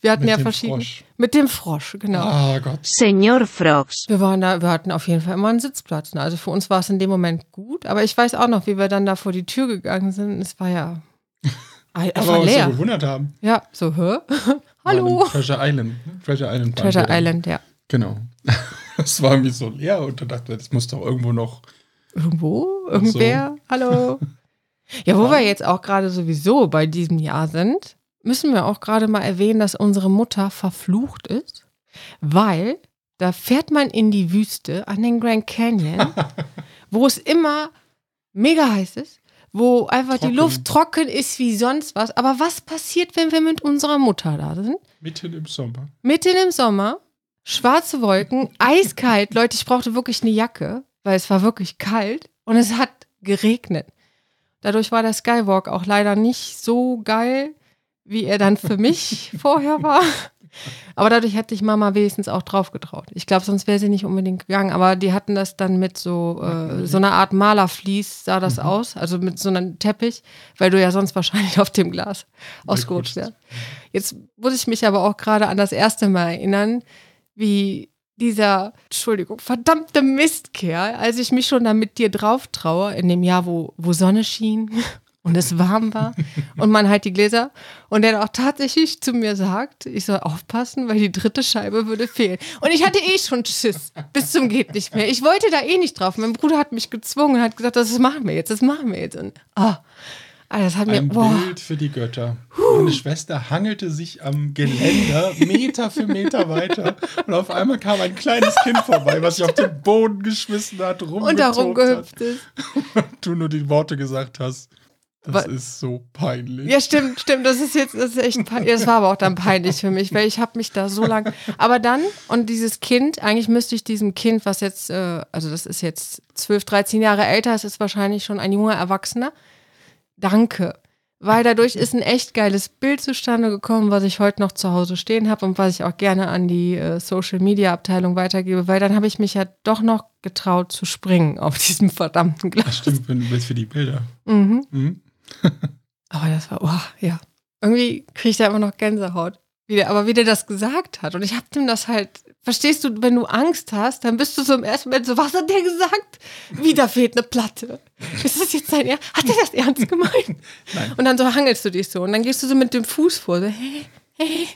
Wir hatten Mit ja dem verschiedene. Frosch. Mit dem Frosch, genau. Ah Gott. Señor Frogs. Wir waren da, wir hatten auf jeden Fall immer einen Sitzplatz. Ne? Also für uns war es in dem Moment gut. Aber ich weiß auch noch, wie wir dann da vor die Tür gegangen sind. Es war ja (laughs) Aber was wir leer. gewundert haben. Ja, so, hä? war Hallo. Treasure Island. Treasure Island. Treasure wir. Island, ja. Genau. (laughs) Es war irgendwie so leer und da dachte ich, das muss doch irgendwo noch. Irgendwo? Irgendwer? Hallo? (laughs) Ja, wo wir jetzt auch gerade sowieso bei diesem Jahr sind, müssen wir auch gerade mal erwähnen, dass unsere Mutter verflucht ist, weil da fährt man in die Wüste an den Grand Canyon, (laughs) wo es immer mega heiß ist, wo einfach die Trocken. Luft trocken ist wie sonst was. Aber was passiert, wenn wir mit unserer Mutter da sind? Mitten im Sommer. Mitten im Sommer, schwarze Wolken, (laughs) eiskalt. Leute, ich brauchte wirklich eine Jacke, weil es war wirklich kalt und es hat geregnet. Dadurch war der Skywalk auch leider nicht so geil, wie er dann für mich (laughs) vorher war. Aber dadurch hätte ich Mama wenigstens auch drauf getraut. Ich glaube, sonst wäre sie nicht unbedingt gegangen. Aber die hatten das dann mit so, äh, so einer Art Malerflies, sah das aus. Also mit so einem Teppich, weil du ja sonst wahrscheinlich auf dem Glas ausgerutscht wärst. Jetzt muss ich mich aber auch gerade an das erste Mal erinnern, wie dieser, Entschuldigung, verdammte Mistkerl, als ich mich schon da mit dir drauf traue, in dem Jahr, wo, wo Sonne schien und es warm war und man halt die Gläser und der auch tatsächlich zu mir sagt, ich soll aufpassen, weil die dritte Scheibe würde fehlen. Und ich hatte eh schon Schiss, bis zum geht nicht mehr. Ich wollte da eh nicht drauf. Mein Bruder hat mich gezwungen und hat gesagt, das machen wir jetzt, das machen wir jetzt. Und ah, das hat mir, Ein boah, Bild für die Götter. Meine Schwester hangelte sich am Geländer Meter für Meter weiter und auf einmal kam ein kleines Kind vorbei, was sich auf den Boden geschmissen hat, und da rumgetobt hat. rumgehüpft ist. (laughs) Du nur die Worte gesagt hast. Das Wa- ist so peinlich. Ja, stimmt, stimmt. Das ist jetzt, das ist echt peinlich. Das war aber auch dann peinlich für mich, weil ich habe mich da so lang. (laughs) Aber dann, und dieses Kind, eigentlich müsste ich diesem Kind, was jetzt, äh, also das ist jetzt 12, 13 Jahre älter, es ist wahrscheinlich schon ein junger Erwachsener. Danke. Weil dadurch ist ein echt geiles Bild zustande gekommen, was ich heute noch zu Hause stehen habe und was ich auch gerne an die äh, Social Media Abteilung weitergebe, weil dann habe ich mich ja doch noch getraut zu springen auf diesem verdammten Glas. Stimmt, wenn du willst für die Bilder. Mhm. Mhm. (laughs) Aber das war, oh, ja. Irgendwie kriege ich da immer noch Gänsehaut. Wie der, aber wie der das gesagt hat. Und ich habe dem das halt, verstehst du, wenn du Angst hast, dann bist du so im ersten Moment so, was hat der gesagt? Wieder fehlt eine Platte. Ist das jetzt sein Ernst? Hat der das ernst gemeint? (laughs) Nein. Und dann so hangelst du dich so. Und dann gehst du so mit dem Fuß vor. So, hey, hey.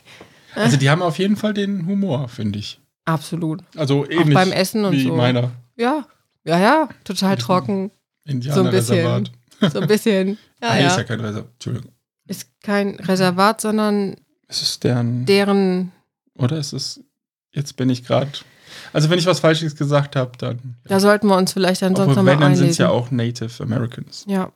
Also die haben auf jeden Fall den Humor, finde ich. Absolut. Also ähnlich beim Essen und wie so. meiner Ja. Ja, ja. Total trocken. Indianerreservat. So ein bisschen. Ja, Ah, nee, ist ja ja. kein Reservat. Entschuldigung. Ist kein Reservat, sondern Es ist deren. deren Oder ist es. Jetzt bin ich gerade. Also, wenn ich was Falsches gesagt habe, dann. Da sollten wir uns vielleicht dann sonst nochmal dann sind es einlesen. ja auch Native Americans. ja.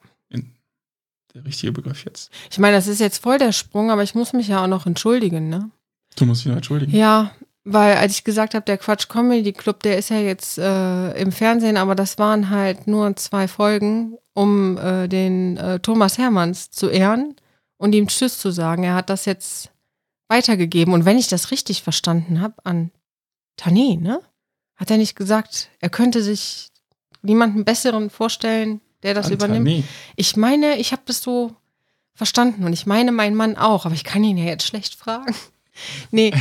Der richtige Begriff jetzt. Ich meine, das ist jetzt voll der Sprung, aber ich muss mich ja auch noch entschuldigen, ne? Du musst dich noch entschuldigen. Ja, weil als ich gesagt habe, der Quatsch Comedy Club, der ist ja jetzt äh, im Fernsehen, aber das waren halt nur zwei Folgen, um äh, den äh, Thomas Hermanns zu ehren und ihm Tschüss zu sagen. Er hat das jetzt weitergegeben und wenn ich das richtig verstanden habe, an Tani, ne? Hat er nicht gesagt, er könnte sich niemanden besseren vorstellen, der das übernimmt? Nee. Ich meine, ich habe das so verstanden und ich meine, mein Mann auch, aber ich kann ihn ja jetzt schlecht fragen. Nee,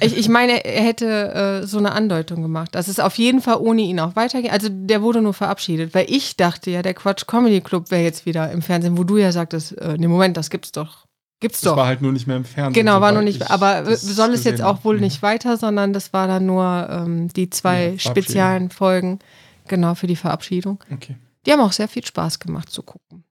ich, ich meine, er hätte äh, so eine Andeutung gemacht, dass es auf jeden Fall ohne ihn auch weitergeht. Also der wurde nur verabschiedet, weil ich dachte ja, der Quatsch Comedy Club wäre jetzt wieder im Fernsehen, wo du ja sagtest, äh, nee, Moment, das gibt's doch. Gibt's Das doch. war halt nur nicht mehr im Fernsehen. Genau, war noch nicht, ich aber soll es jetzt auch wohl Mhm. nicht weiter, sondern das war dann nur ähm, die zwei Ja, speziellen Folgen, genau, für die Verabschiedung. Okay. Die haben auch sehr viel Spaß gemacht zu gucken.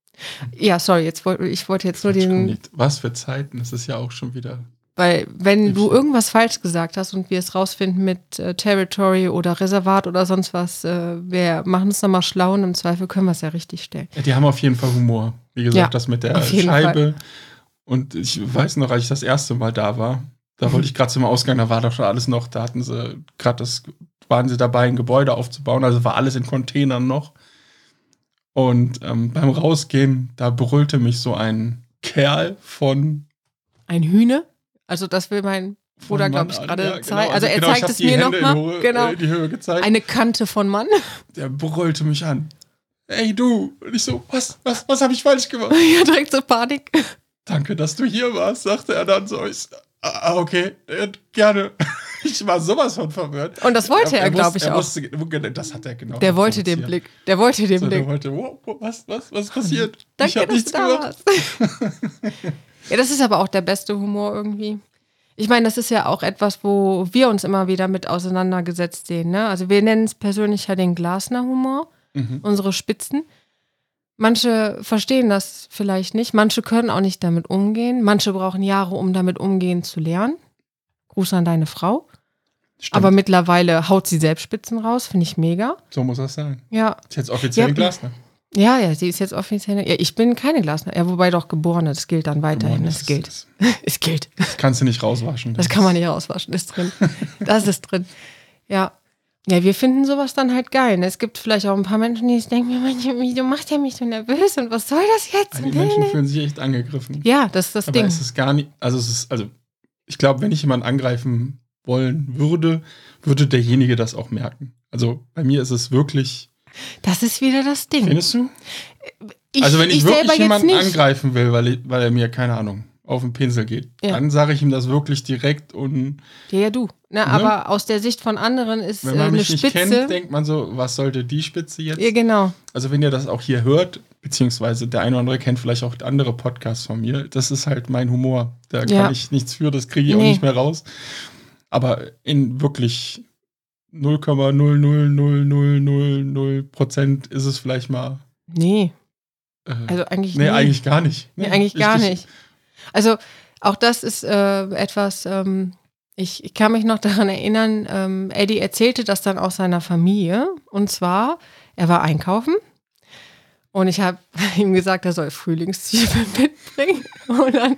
Ja, sorry, jetzt wollte ich wollte jetzt nur den. Was für Zeiten, das ist ja auch schon wieder. Weil wenn du irgendwas falsch gesagt hast und wir es rausfinden mit äh, Territory oder Reservat oder sonst was, äh, wir machen es nochmal schlau und im Zweifel können wir es ja richtig stellen. Ja, die haben auf jeden Fall Humor. Wie gesagt, Ja, das mit der Scheibe. Und ich weiß noch, als ich das erste Mal da war, da wollte ich gerade zum Ausgang, da war doch schon alles noch, da hatten sie gerade das, waren sie dabei, ein Gebäude aufzubauen, also war alles in Containern noch. Und ähm, beim Rausgehen, da brüllte mich so ein Kerl von. Ein Hühne, also das will mein Bruder, glaube ich, gerade Ja, genau. zeigen. Also er genau, ich zeigt es mir nochmal. Genau. äh, in die Höhe gezeigt. Eine Kante von Mann. Der brüllte mich an. Ey du! Und ich so, was, was, was habe ich falsch gemacht? (laughs) ja, direkt so Panik. Danke, dass du hier warst, sagte er dann so. Ich, ah, okay, äh, gerne. (laughs) Ich war sowas von verwirrt. Und das wollte er, glaube ich, er auch. Wusste, das hat er genau. Der wollte den. Blick. Der wollte den So, der Blick. wollte, wow, was, was, was passiert? ich Danke, habe dass nichts du da gemacht. (laughs) ja, das ist aber auch der beste Humor irgendwie. Ich meine, das ist ja auch etwas, wo wir uns immer wieder mit auseinandergesetzt sehen. Ne? Also wir nennen es persönlich ja den Glasner-Humor, Mhm. unsere Spitzen. Manche verstehen das vielleicht nicht, manche können auch nicht damit umgehen, manche brauchen Jahre, um damit umgehen zu lernen. Gruß an deine Frau. Stimmt, Aber mittlerweile haut sie selbst Spitzen raus, finde ich mega. so muss das sein. Ja, Ist jetzt offiziell Ja. Glasner. Ja, ja, sie ist jetzt offiziell. Ja, ich bin keine Glasner. Ja, wobei doch Geborene, das gilt dann weiterhin. Das Das gilt. ist- (laughs) Es gilt. Das kannst du nicht rauswaschen. Das kann man nicht rauswaschen, ist drin. Das ist drin. Ja. Ja, wir finden sowas dann halt geil. ne? Es gibt vielleicht auch ein paar Menschen, die denken, "Mann, du machst ja mich so nervös und was soll das jetzt? Die Menschen fühlen sich echt angegriffen. Ja, das ist das Aber Ding. es ist gar nicht, also es ist, also ich glaube, wenn ich jemanden angreifen wollen würde, würde derjenige das auch merken. Also bei mir ist es wirklich, Das ist wieder das Ding. findest du? Ich, also wenn ich, selber wirklich jemanden angreifen will, weil, ich, weil er mir, keine Ahnung, auf den Pinsel geht, Ja. dann sage ich ihm das wirklich direkt und Ja, ja, du. Na, aber aus der Sicht von anderen ist wenn äh, man eine mich nicht Spitze. kennt, denkt man so, was sollte die Spitze jetzt? ja, genau. Also wenn ihr das auch hier hört, beziehungsweise der eine oder andere kennt vielleicht auch andere Podcasts von mir, das ist halt mein Humor. Da Ja. kann ich nichts für, das kriege ich auch Nee. nicht mehr raus. Aber in wirklich 0,0000000 Prozent ist es vielleicht mal. Nee, Äh, also eigentlich nee, nie. eigentlich gar nicht. Nee, eigentlich gar ich- nicht. Also auch das ist äh, etwas, ähm, ich, ich kann mich noch (laughs) daran erinnern, ähm, Eddie erzählte das dann auch seiner Familie. Und zwar, er war einkaufen und ich habe (laughs) ihm gesagt, er soll Frühlingszwiebeln (laughs) mitbringen. Und dann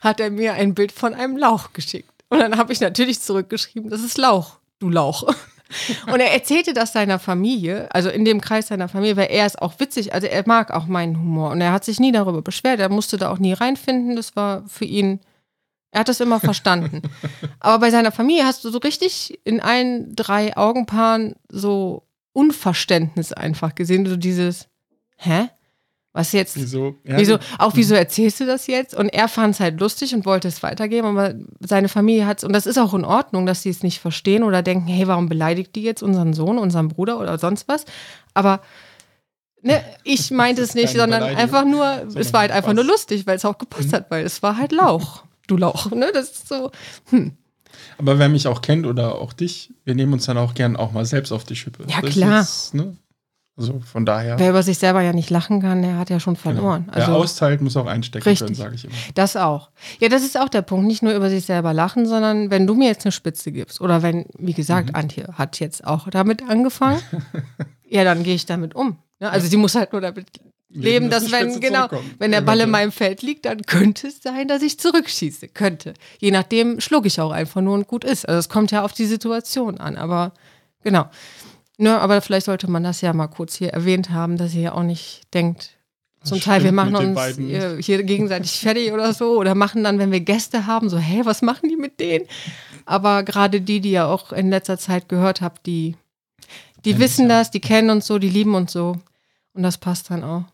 hat er mir ein Bild von einem Lauch geschickt. Und dann habe ich natürlich zurückgeschrieben, das ist Lauch, du Lauch. (laughs) Und er erzählte das seiner Familie, also in dem Kreis seiner Familie, weil er ist auch witzig, also er mag auch meinen Humor und er hat sich nie darüber beschwert, er musste da auch nie reinfinden, das war für ihn, er hat das immer verstanden. (laughs) Aber bei seiner Familie hast du so richtig in allen drei Augenpaaren so Unverständnis einfach gesehen, so dieses, hä? Was jetzt? Wieso? Ja, Wieso, auch wieso erzählst du das jetzt? Und er fand es halt lustig und wollte es weitergeben, aber seine Familie hat es, und das ist auch in Ordnung, dass sie es nicht verstehen oder denken, hey, warum beleidigt die jetzt unseren Sohn, unseren Bruder oder sonst was? Aber ne, ich (laughs) meinte es nicht, sondern einfach nur, sondern es war halt einfach Spaß. nur lustig, weil es auch gepasst hat, weil es war halt Lauch. Du Lauch, ne? Das ist so, hm. Aber wer mich auch kennt oder auch dich, wir nehmen uns dann auch gern auch mal selbst auf die Schippe. Ja, Das klar. Ist, ne? Also von daher. Wer über sich selber ja nicht lachen kann, der hat ja schon genau. verloren. Wer Also, austeilt, muss auch einstecken Richtig. können, sage ich immer. Das auch. Ja, das ist auch der Punkt. Nicht nur über sich selber lachen, sondern wenn du mir jetzt eine Spitze gibst oder wenn, wie gesagt, Mhm. Antje hat jetzt auch damit angefangen, (laughs) ja, dann gehe ich damit um. Ne? Also sie muss halt nur damit leben, dass die wenn, genau, wenn der Ball in meinem Feld liegt, dann könnte es sein, dass ich zurückschieße. Könnte. Je nachdem schluck ich auch einfach nur und gut ist. Also es kommt ja auf die Situation an, aber genau. Ne, aber vielleicht sollte man das ja mal kurz hier erwähnt haben, dass ihr ja auch nicht denkt, zum Teil, wir machen uns beiden hier gegenseitig fertig oder so oder machen dann, wenn wir Gäste haben, so, hä, was machen die mit denen? Aber gerade die, die ihr auch in letzter Zeit gehört habt, die, die wissen ja. das, die kennen uns so, die lieben uns so und das passt dann auch.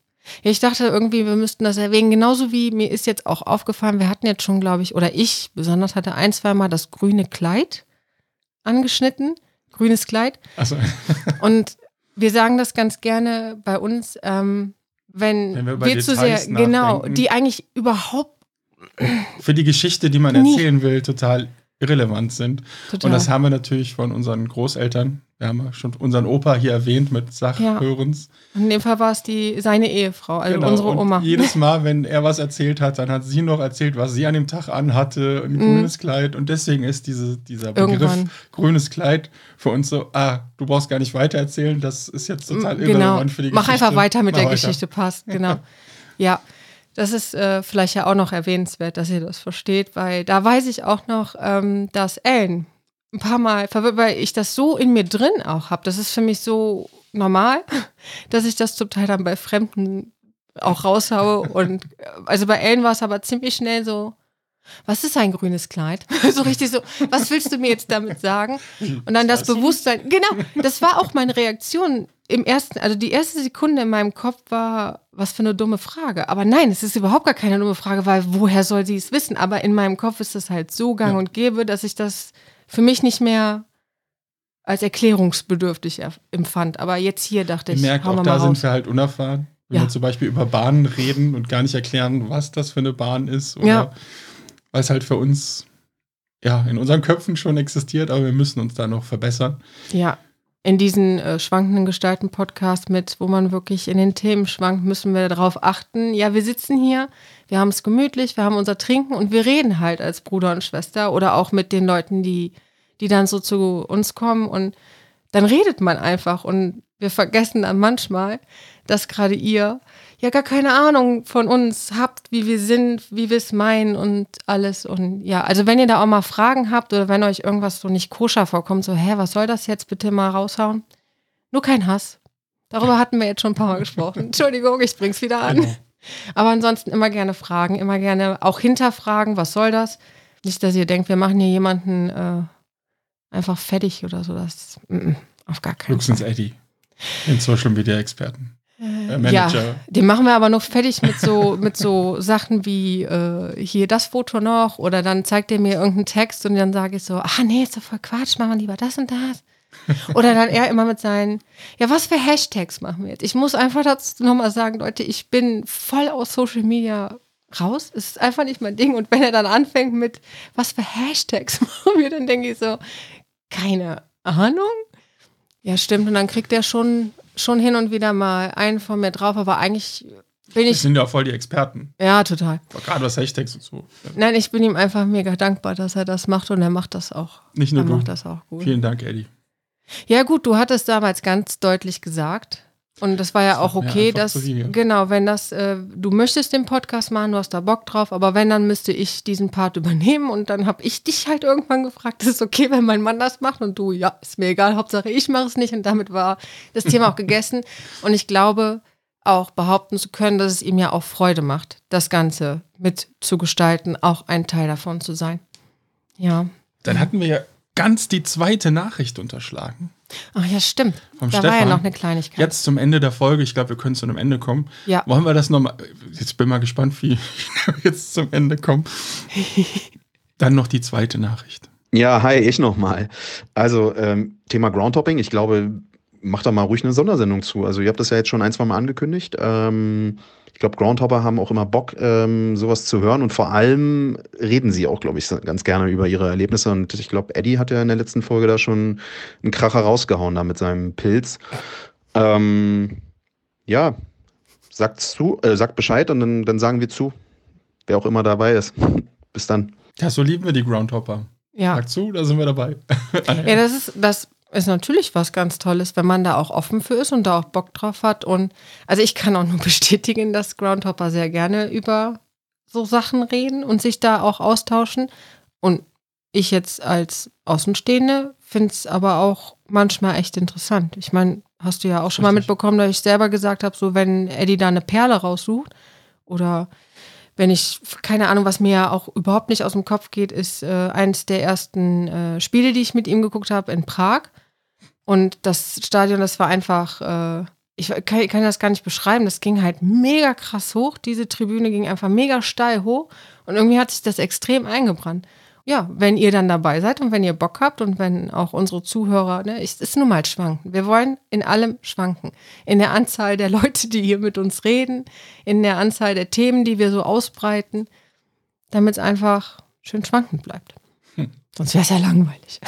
Ja, ich dachte irgendwie, wir müssten das erwähnen. Genauso wie mir ist jetzt auch aufgefallen, wir hatten jetzt schon, glaube ich, oder ich besonders hatte ein, zwei Mal das grüne Kleid angeschnitten. Grünes Kleid. Also, (laughs) Und wir sagen das ganz gerne bei uns, ähm, wenn, Wenn wir wir zu sehr, Details genau, nachdenken. die eigentlich überhaupt für die Geschichte, die man erzählen will, total irrelevant sind. total. Und das haben wir natürlich von unseren Großeltern. Wir haben ja schon unseren Opa hier erwähnt mit Sachhörens. In dem Fall war es die, seine Ehefrau, also Genau. unsere und Oma. Jedes (laughs) Mal, wenn er was erzählt hat, dann hat sie noch erzählt, was sie an dem Tag anhatte, ein grünes Kleid. Und deswegen ist diese, dieser Begriff. Irgendwann. grünes Kleid für uns so, ah, du brauchst gar nicht weiter erzählen, das ist jetzt total genau. irrelevant für die Mach Geschichte. einfach weiter mit Mach der weiter. Geschichte, passt, (laughs) genau. ja, das ist äh, vielleicht ja auch noch erwähnenswert, dass ihr das versteht, weil da weiß ich auch noch, ähm, dass Ellen ein paar Mal verwirrt, weil ich das so in mir drin auch habe. Das ist für mich so normal, (laughs) dass ich das zum Teil dann bei Fremden auch raushaue. Und äh, also bei Ellen war es aber ziemlich schnell so, was ist ein grünes Kleid? (laughs) so richtig so, was willst du mir jetzt damit sagen? Und dann das Bewusstsein, genau, das war auch meine Reaktion im ersten, also die erste Sekunde in meinem Kopf war, was für eine dumme Frage. Aber nein, es ist überhaupt gar keine dumme Frage, weil woher soll sie es wissen? Aber in meinem Kopf ist das halt so gang Ja. und gäbe, dass ich das für mich nicht mehr als erklärungsbedürftig empfand. Aber jetzt hier dachte Ich ich, merke, auch wir da sind raus. wir halt unerfahren. Wenn Ja. wir zum Beispiel über Bahnen reden und gar nicht erklären, was das für eine Bahn ist. Oder Ja. weil es halt für uns ja in unseren Köpfen schon existiert, aber wir müssen uns da noch verbessern. Ja, in diesen äh, schwankenden Gestalten-Podcast mit, wo man wirklich in den Themen schwankt, müssen wir darauf achten. Ja, wir sitzen hier, wir haben es gemütlich, wir haben unser Trinken und wir reden halt als Bruder und Schwester oder auch mit den Leuten, die, die dann so zu uns kommen und dann redet man einfach und wir vergessen dann manchmal, dass gerade ihr ja gar keine Ahnung von uns habt, wie wir sind, wie wir es meinen und alles. Und ja, also wenn ihr da auch mal Fragen habt oder wenn euch irgendwas so nicht koscher vorkommt, so, hä, was soll das jetzt bitte mal raushauen? Nur kein Hass. Darüber hatten wir jetzt schon ein paar Mal gesprochen. (laughs) Entschuldigung, ich bring's wieder an. Aber ansonsten immer gerne fragen, immer gerne auch hinterfragen, was soll das? Nicht, dass ihr denkt, wir machen hier jemanden äh, einfach fertig oder so. Das mm, mm, auf gar keinen Luxens Eddie, den Social Media Experten. Äh, Manager. Ja, den machen wir aber noch fertig mit so, mit so Sachen wie äh, hier das Foto noch oder dann zeigt er mir irgendeinen Text und dann sage ich so, ah nee, ist doch voll Quatsch, machen wir lieber das und das. Oder dann er immer mit seinen, ja, was für Hashtags machen wir jetzt? Ich muss einfach dazu nochmal sagen, Leute, ich bin voll aus Social Media raus. Es ist einfach nicht mein Ding. Und wenn er dann anfängt mit, was für Hashtags (laughs) machen wir, dann denke ich so, keine Ahnung. Ja, stimmt. Und dann kriegt er schon, schon hin und wieder mal einen von mir drauf, aber eigentlich bin ich, sind ja voll die Experten. ja, total. Gerade was Hashtags und so. Nein, ich bin ihm einfach mega dankbar, dass er das macht und er macht das auch. Nicht nur er du. macht das auch gut. Vielen Dank, Eddie. Ja, gut, du hattest damals ganz deutlich gesagt. Und das war ja Das auch okay, dass, genau, wenn das, äh, du möchtest den Podcast machen, du hast da Bock drauf, aber wenn, dann müsste ich diesen Part (laughs) übernehmen und dann habe ich dich halt irgendwann gefragt, ist es okay, wenn mein Mann das macht? Und du, ja, ist mir egal, Hauptsache ich mache es nicht und damit war das Thema auch (laughs) gegessen. Und ich glaube auch behaupten zu können, dass es ihm ja auch Freude macht, das Ganze mitzugestalten, auch ein Teil davon zu sein. Ja. Dann hatten wir ja ganz die zweite Nachricht unterschlagen. Ach ja, stimmt. Vom da war ja Stefan. noch eine Kleinigkeit. Jetzt zum Ende der Folge, ich glaube, wir können zu einem Ende kommen. Ja. Wollen wir das nochmal? Jetzt bin mal gespannt, wie (laughs) wir jetzt zum Ende kommen. (laughs) Dann noch die zweite Nachricht. Ja, hi, ich nochmal. Also, ähm, Thema Groundhopping, ich glaube, macht da mal ruhig eine Sondersendung zu. Also, ihr habt das ja jetzt schon ein, zwei Mal angekündigt. Ähm, ich glaube, Groundhopper haben auch immer Bock, ähm, sowas zu hören und vor allem reden sie auch, glaube ich, ganz gerne über ihre Erlebnisse. Und ich glaube, Eddie hat ja in der letzten Folge da schon einen Kracher rausgehauen da mit seinem Pilz. Ähm, ja, sagt zu, äh, sagt Bescheid und dann, dann sagen wir zu, wer auch immer dabei ist. (laughs) Bis dann. Ja, so lieben wir die Groundhopper. ja. Sag zu, da sind wir dabei. (laughs) Ja, das ist, das ist natürlich was ganz Tolles, wenn man da auch offen für ist und da auch Bock drauf hat. Und also ich kann auch nur (laughs) bestätigen, dass Groundhopper sehr gerne über so Sachen reden und sich da auch austauschen. Und ich jetzt als Außenstehende finde es aber auch manchmal echt interessant. Ich meine, hast du ja auch schon mal Richtig. mitbekommen, dass ich selber gesagt habe, so wenn Eddie da eine Perle raussucht oder wenn ich, keine Ahnung, was mir ja auch überhaupt nicht aus dem Kopf geht, ist äh, eines der ersten äh, Spiele, die ich mit ihm geguckt habe in Prag. Und das Stadion, das war einfach, äh, ich kann, kann das gar nicht beschreiben. Das ging halt mega krass hoch. Diese Tribüne ging einfach mega steil hoch. Und irgendwie hat sich das extrem eingebrannt. Ja, wenn ihr dann dabei seid und wenn ihr Bock habt und wenn auch unsere Zuhörer, ne, es ist nun mal schwanken. Wir wollen in allem schwanken. In der Anzahl der Leute, die hier mit uns reden, in der Anzahl der Themen, die wir so ausbreiten, damit es einfach schön schwankend bleibt. Hm. Sonst wäre es ja langweilig.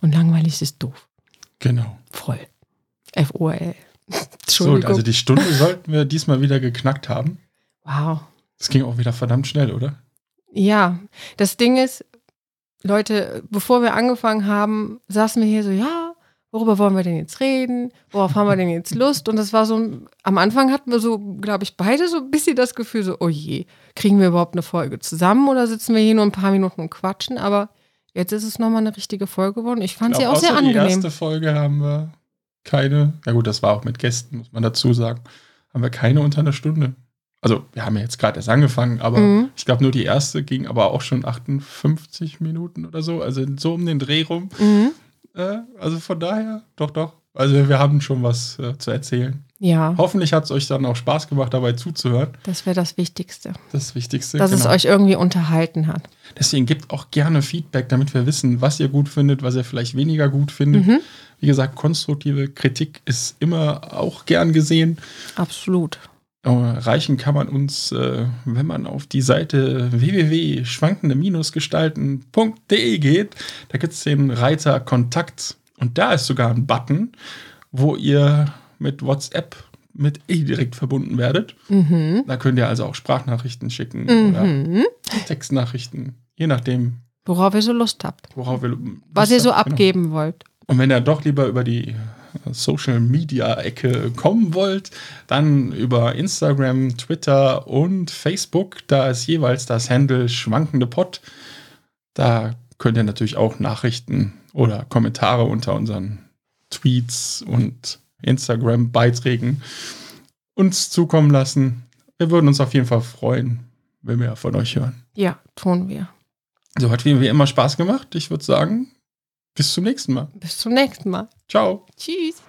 Und langweilig ist doof. Genau. Voll. F-O-L. (laughs) So, Entschuldigung. also die Stunde sollten wir diesmal wieder geknackt haben. wow. Das ging auch wieder verdammt schnell, oder? Ja, das Ding ist, Leute, bevor wir angefangen haben, saßen wir hier so, ja, worüber wollen wir denn jetzt reden? Worauf haben wir denn jetzt (laughs) Lust? Und das war so, am Anfang hatten wir so, glaube ich, beide so ein bisschen das Gefühl, so, oh je, kriegen wir überhaupt eine Folge zusammen oder sitzen wir hier nur ein paar Minuten und quatschen? Aber jetzt ist es nochmal eine richtige Folge geworden. Ich fand Ich sie glaub, auch sehr außer Die angenehm. erste Folge haben wir keine, ja gut, das war auch mit Gästen, muss man dazu sagen, haben wir keine unter einer Stunde. Also wir haben ja jetzt gerade erst angefangen, aber Mhm. ich glaube nur die erste ging aber auch schon 58 Minuten oder so, also so um den Dreh rum. Mhm. Äh, also von daher, doch, doch. Also wir haben schon was äh, zu erzählen. Ja, Hoffentlich hat es euch dann auch Spaß gemacht, dabei zuzuhören. das wäre das Wichtigste. Das Wichtigste. Dass es genau. euch irgendwie unterhalten hat. Deswegen gebt auch gerne Feedback, damit wir wissen, was ihr gut findet, was ihr vielleicht weniger gut findet. Mhm. Wie gesagt, konstruktive Kritik ist immer auch gern gesehen. Absolut. Äh, Reichen kann man uns, äh, wenn man auf die Seite www.schwankende-gestalten.de geht. Da gibt es den Reiter Kontakt und da ist sogar ein Button, wo ihr mit WhatsApp mit E direkt verbunden werdet. Mhm. Da könnt ihr also auch Sprachnachrichten schicken oder Mhm. Textnachrichten, je nachdem, Worauf ihr so Lust habt. worauf ihr Was Lust ihr so habt, genau. abgeben wollt. Und wenn ihr doch lieber über die Social Media Ecke kommen wollt, dann über Instagram, Twitter und Facebook. Da ist jeweils das Handle schwankende Pod. Da könnt ihr natürlich auch Nachrichten oder Kommentare unter unseren Tweets und Instagram-Beiträgen uns zukommen lassen. Wir würden uns auf jeden Fall freuen, wenn wir von euch hören. Ja, tun wir. So hat wie wie immer Spaß gemacht. Ich würde sagen, bis zum nächsten Mal. Bis zum nächsten Mal. Ciao. Tschüss.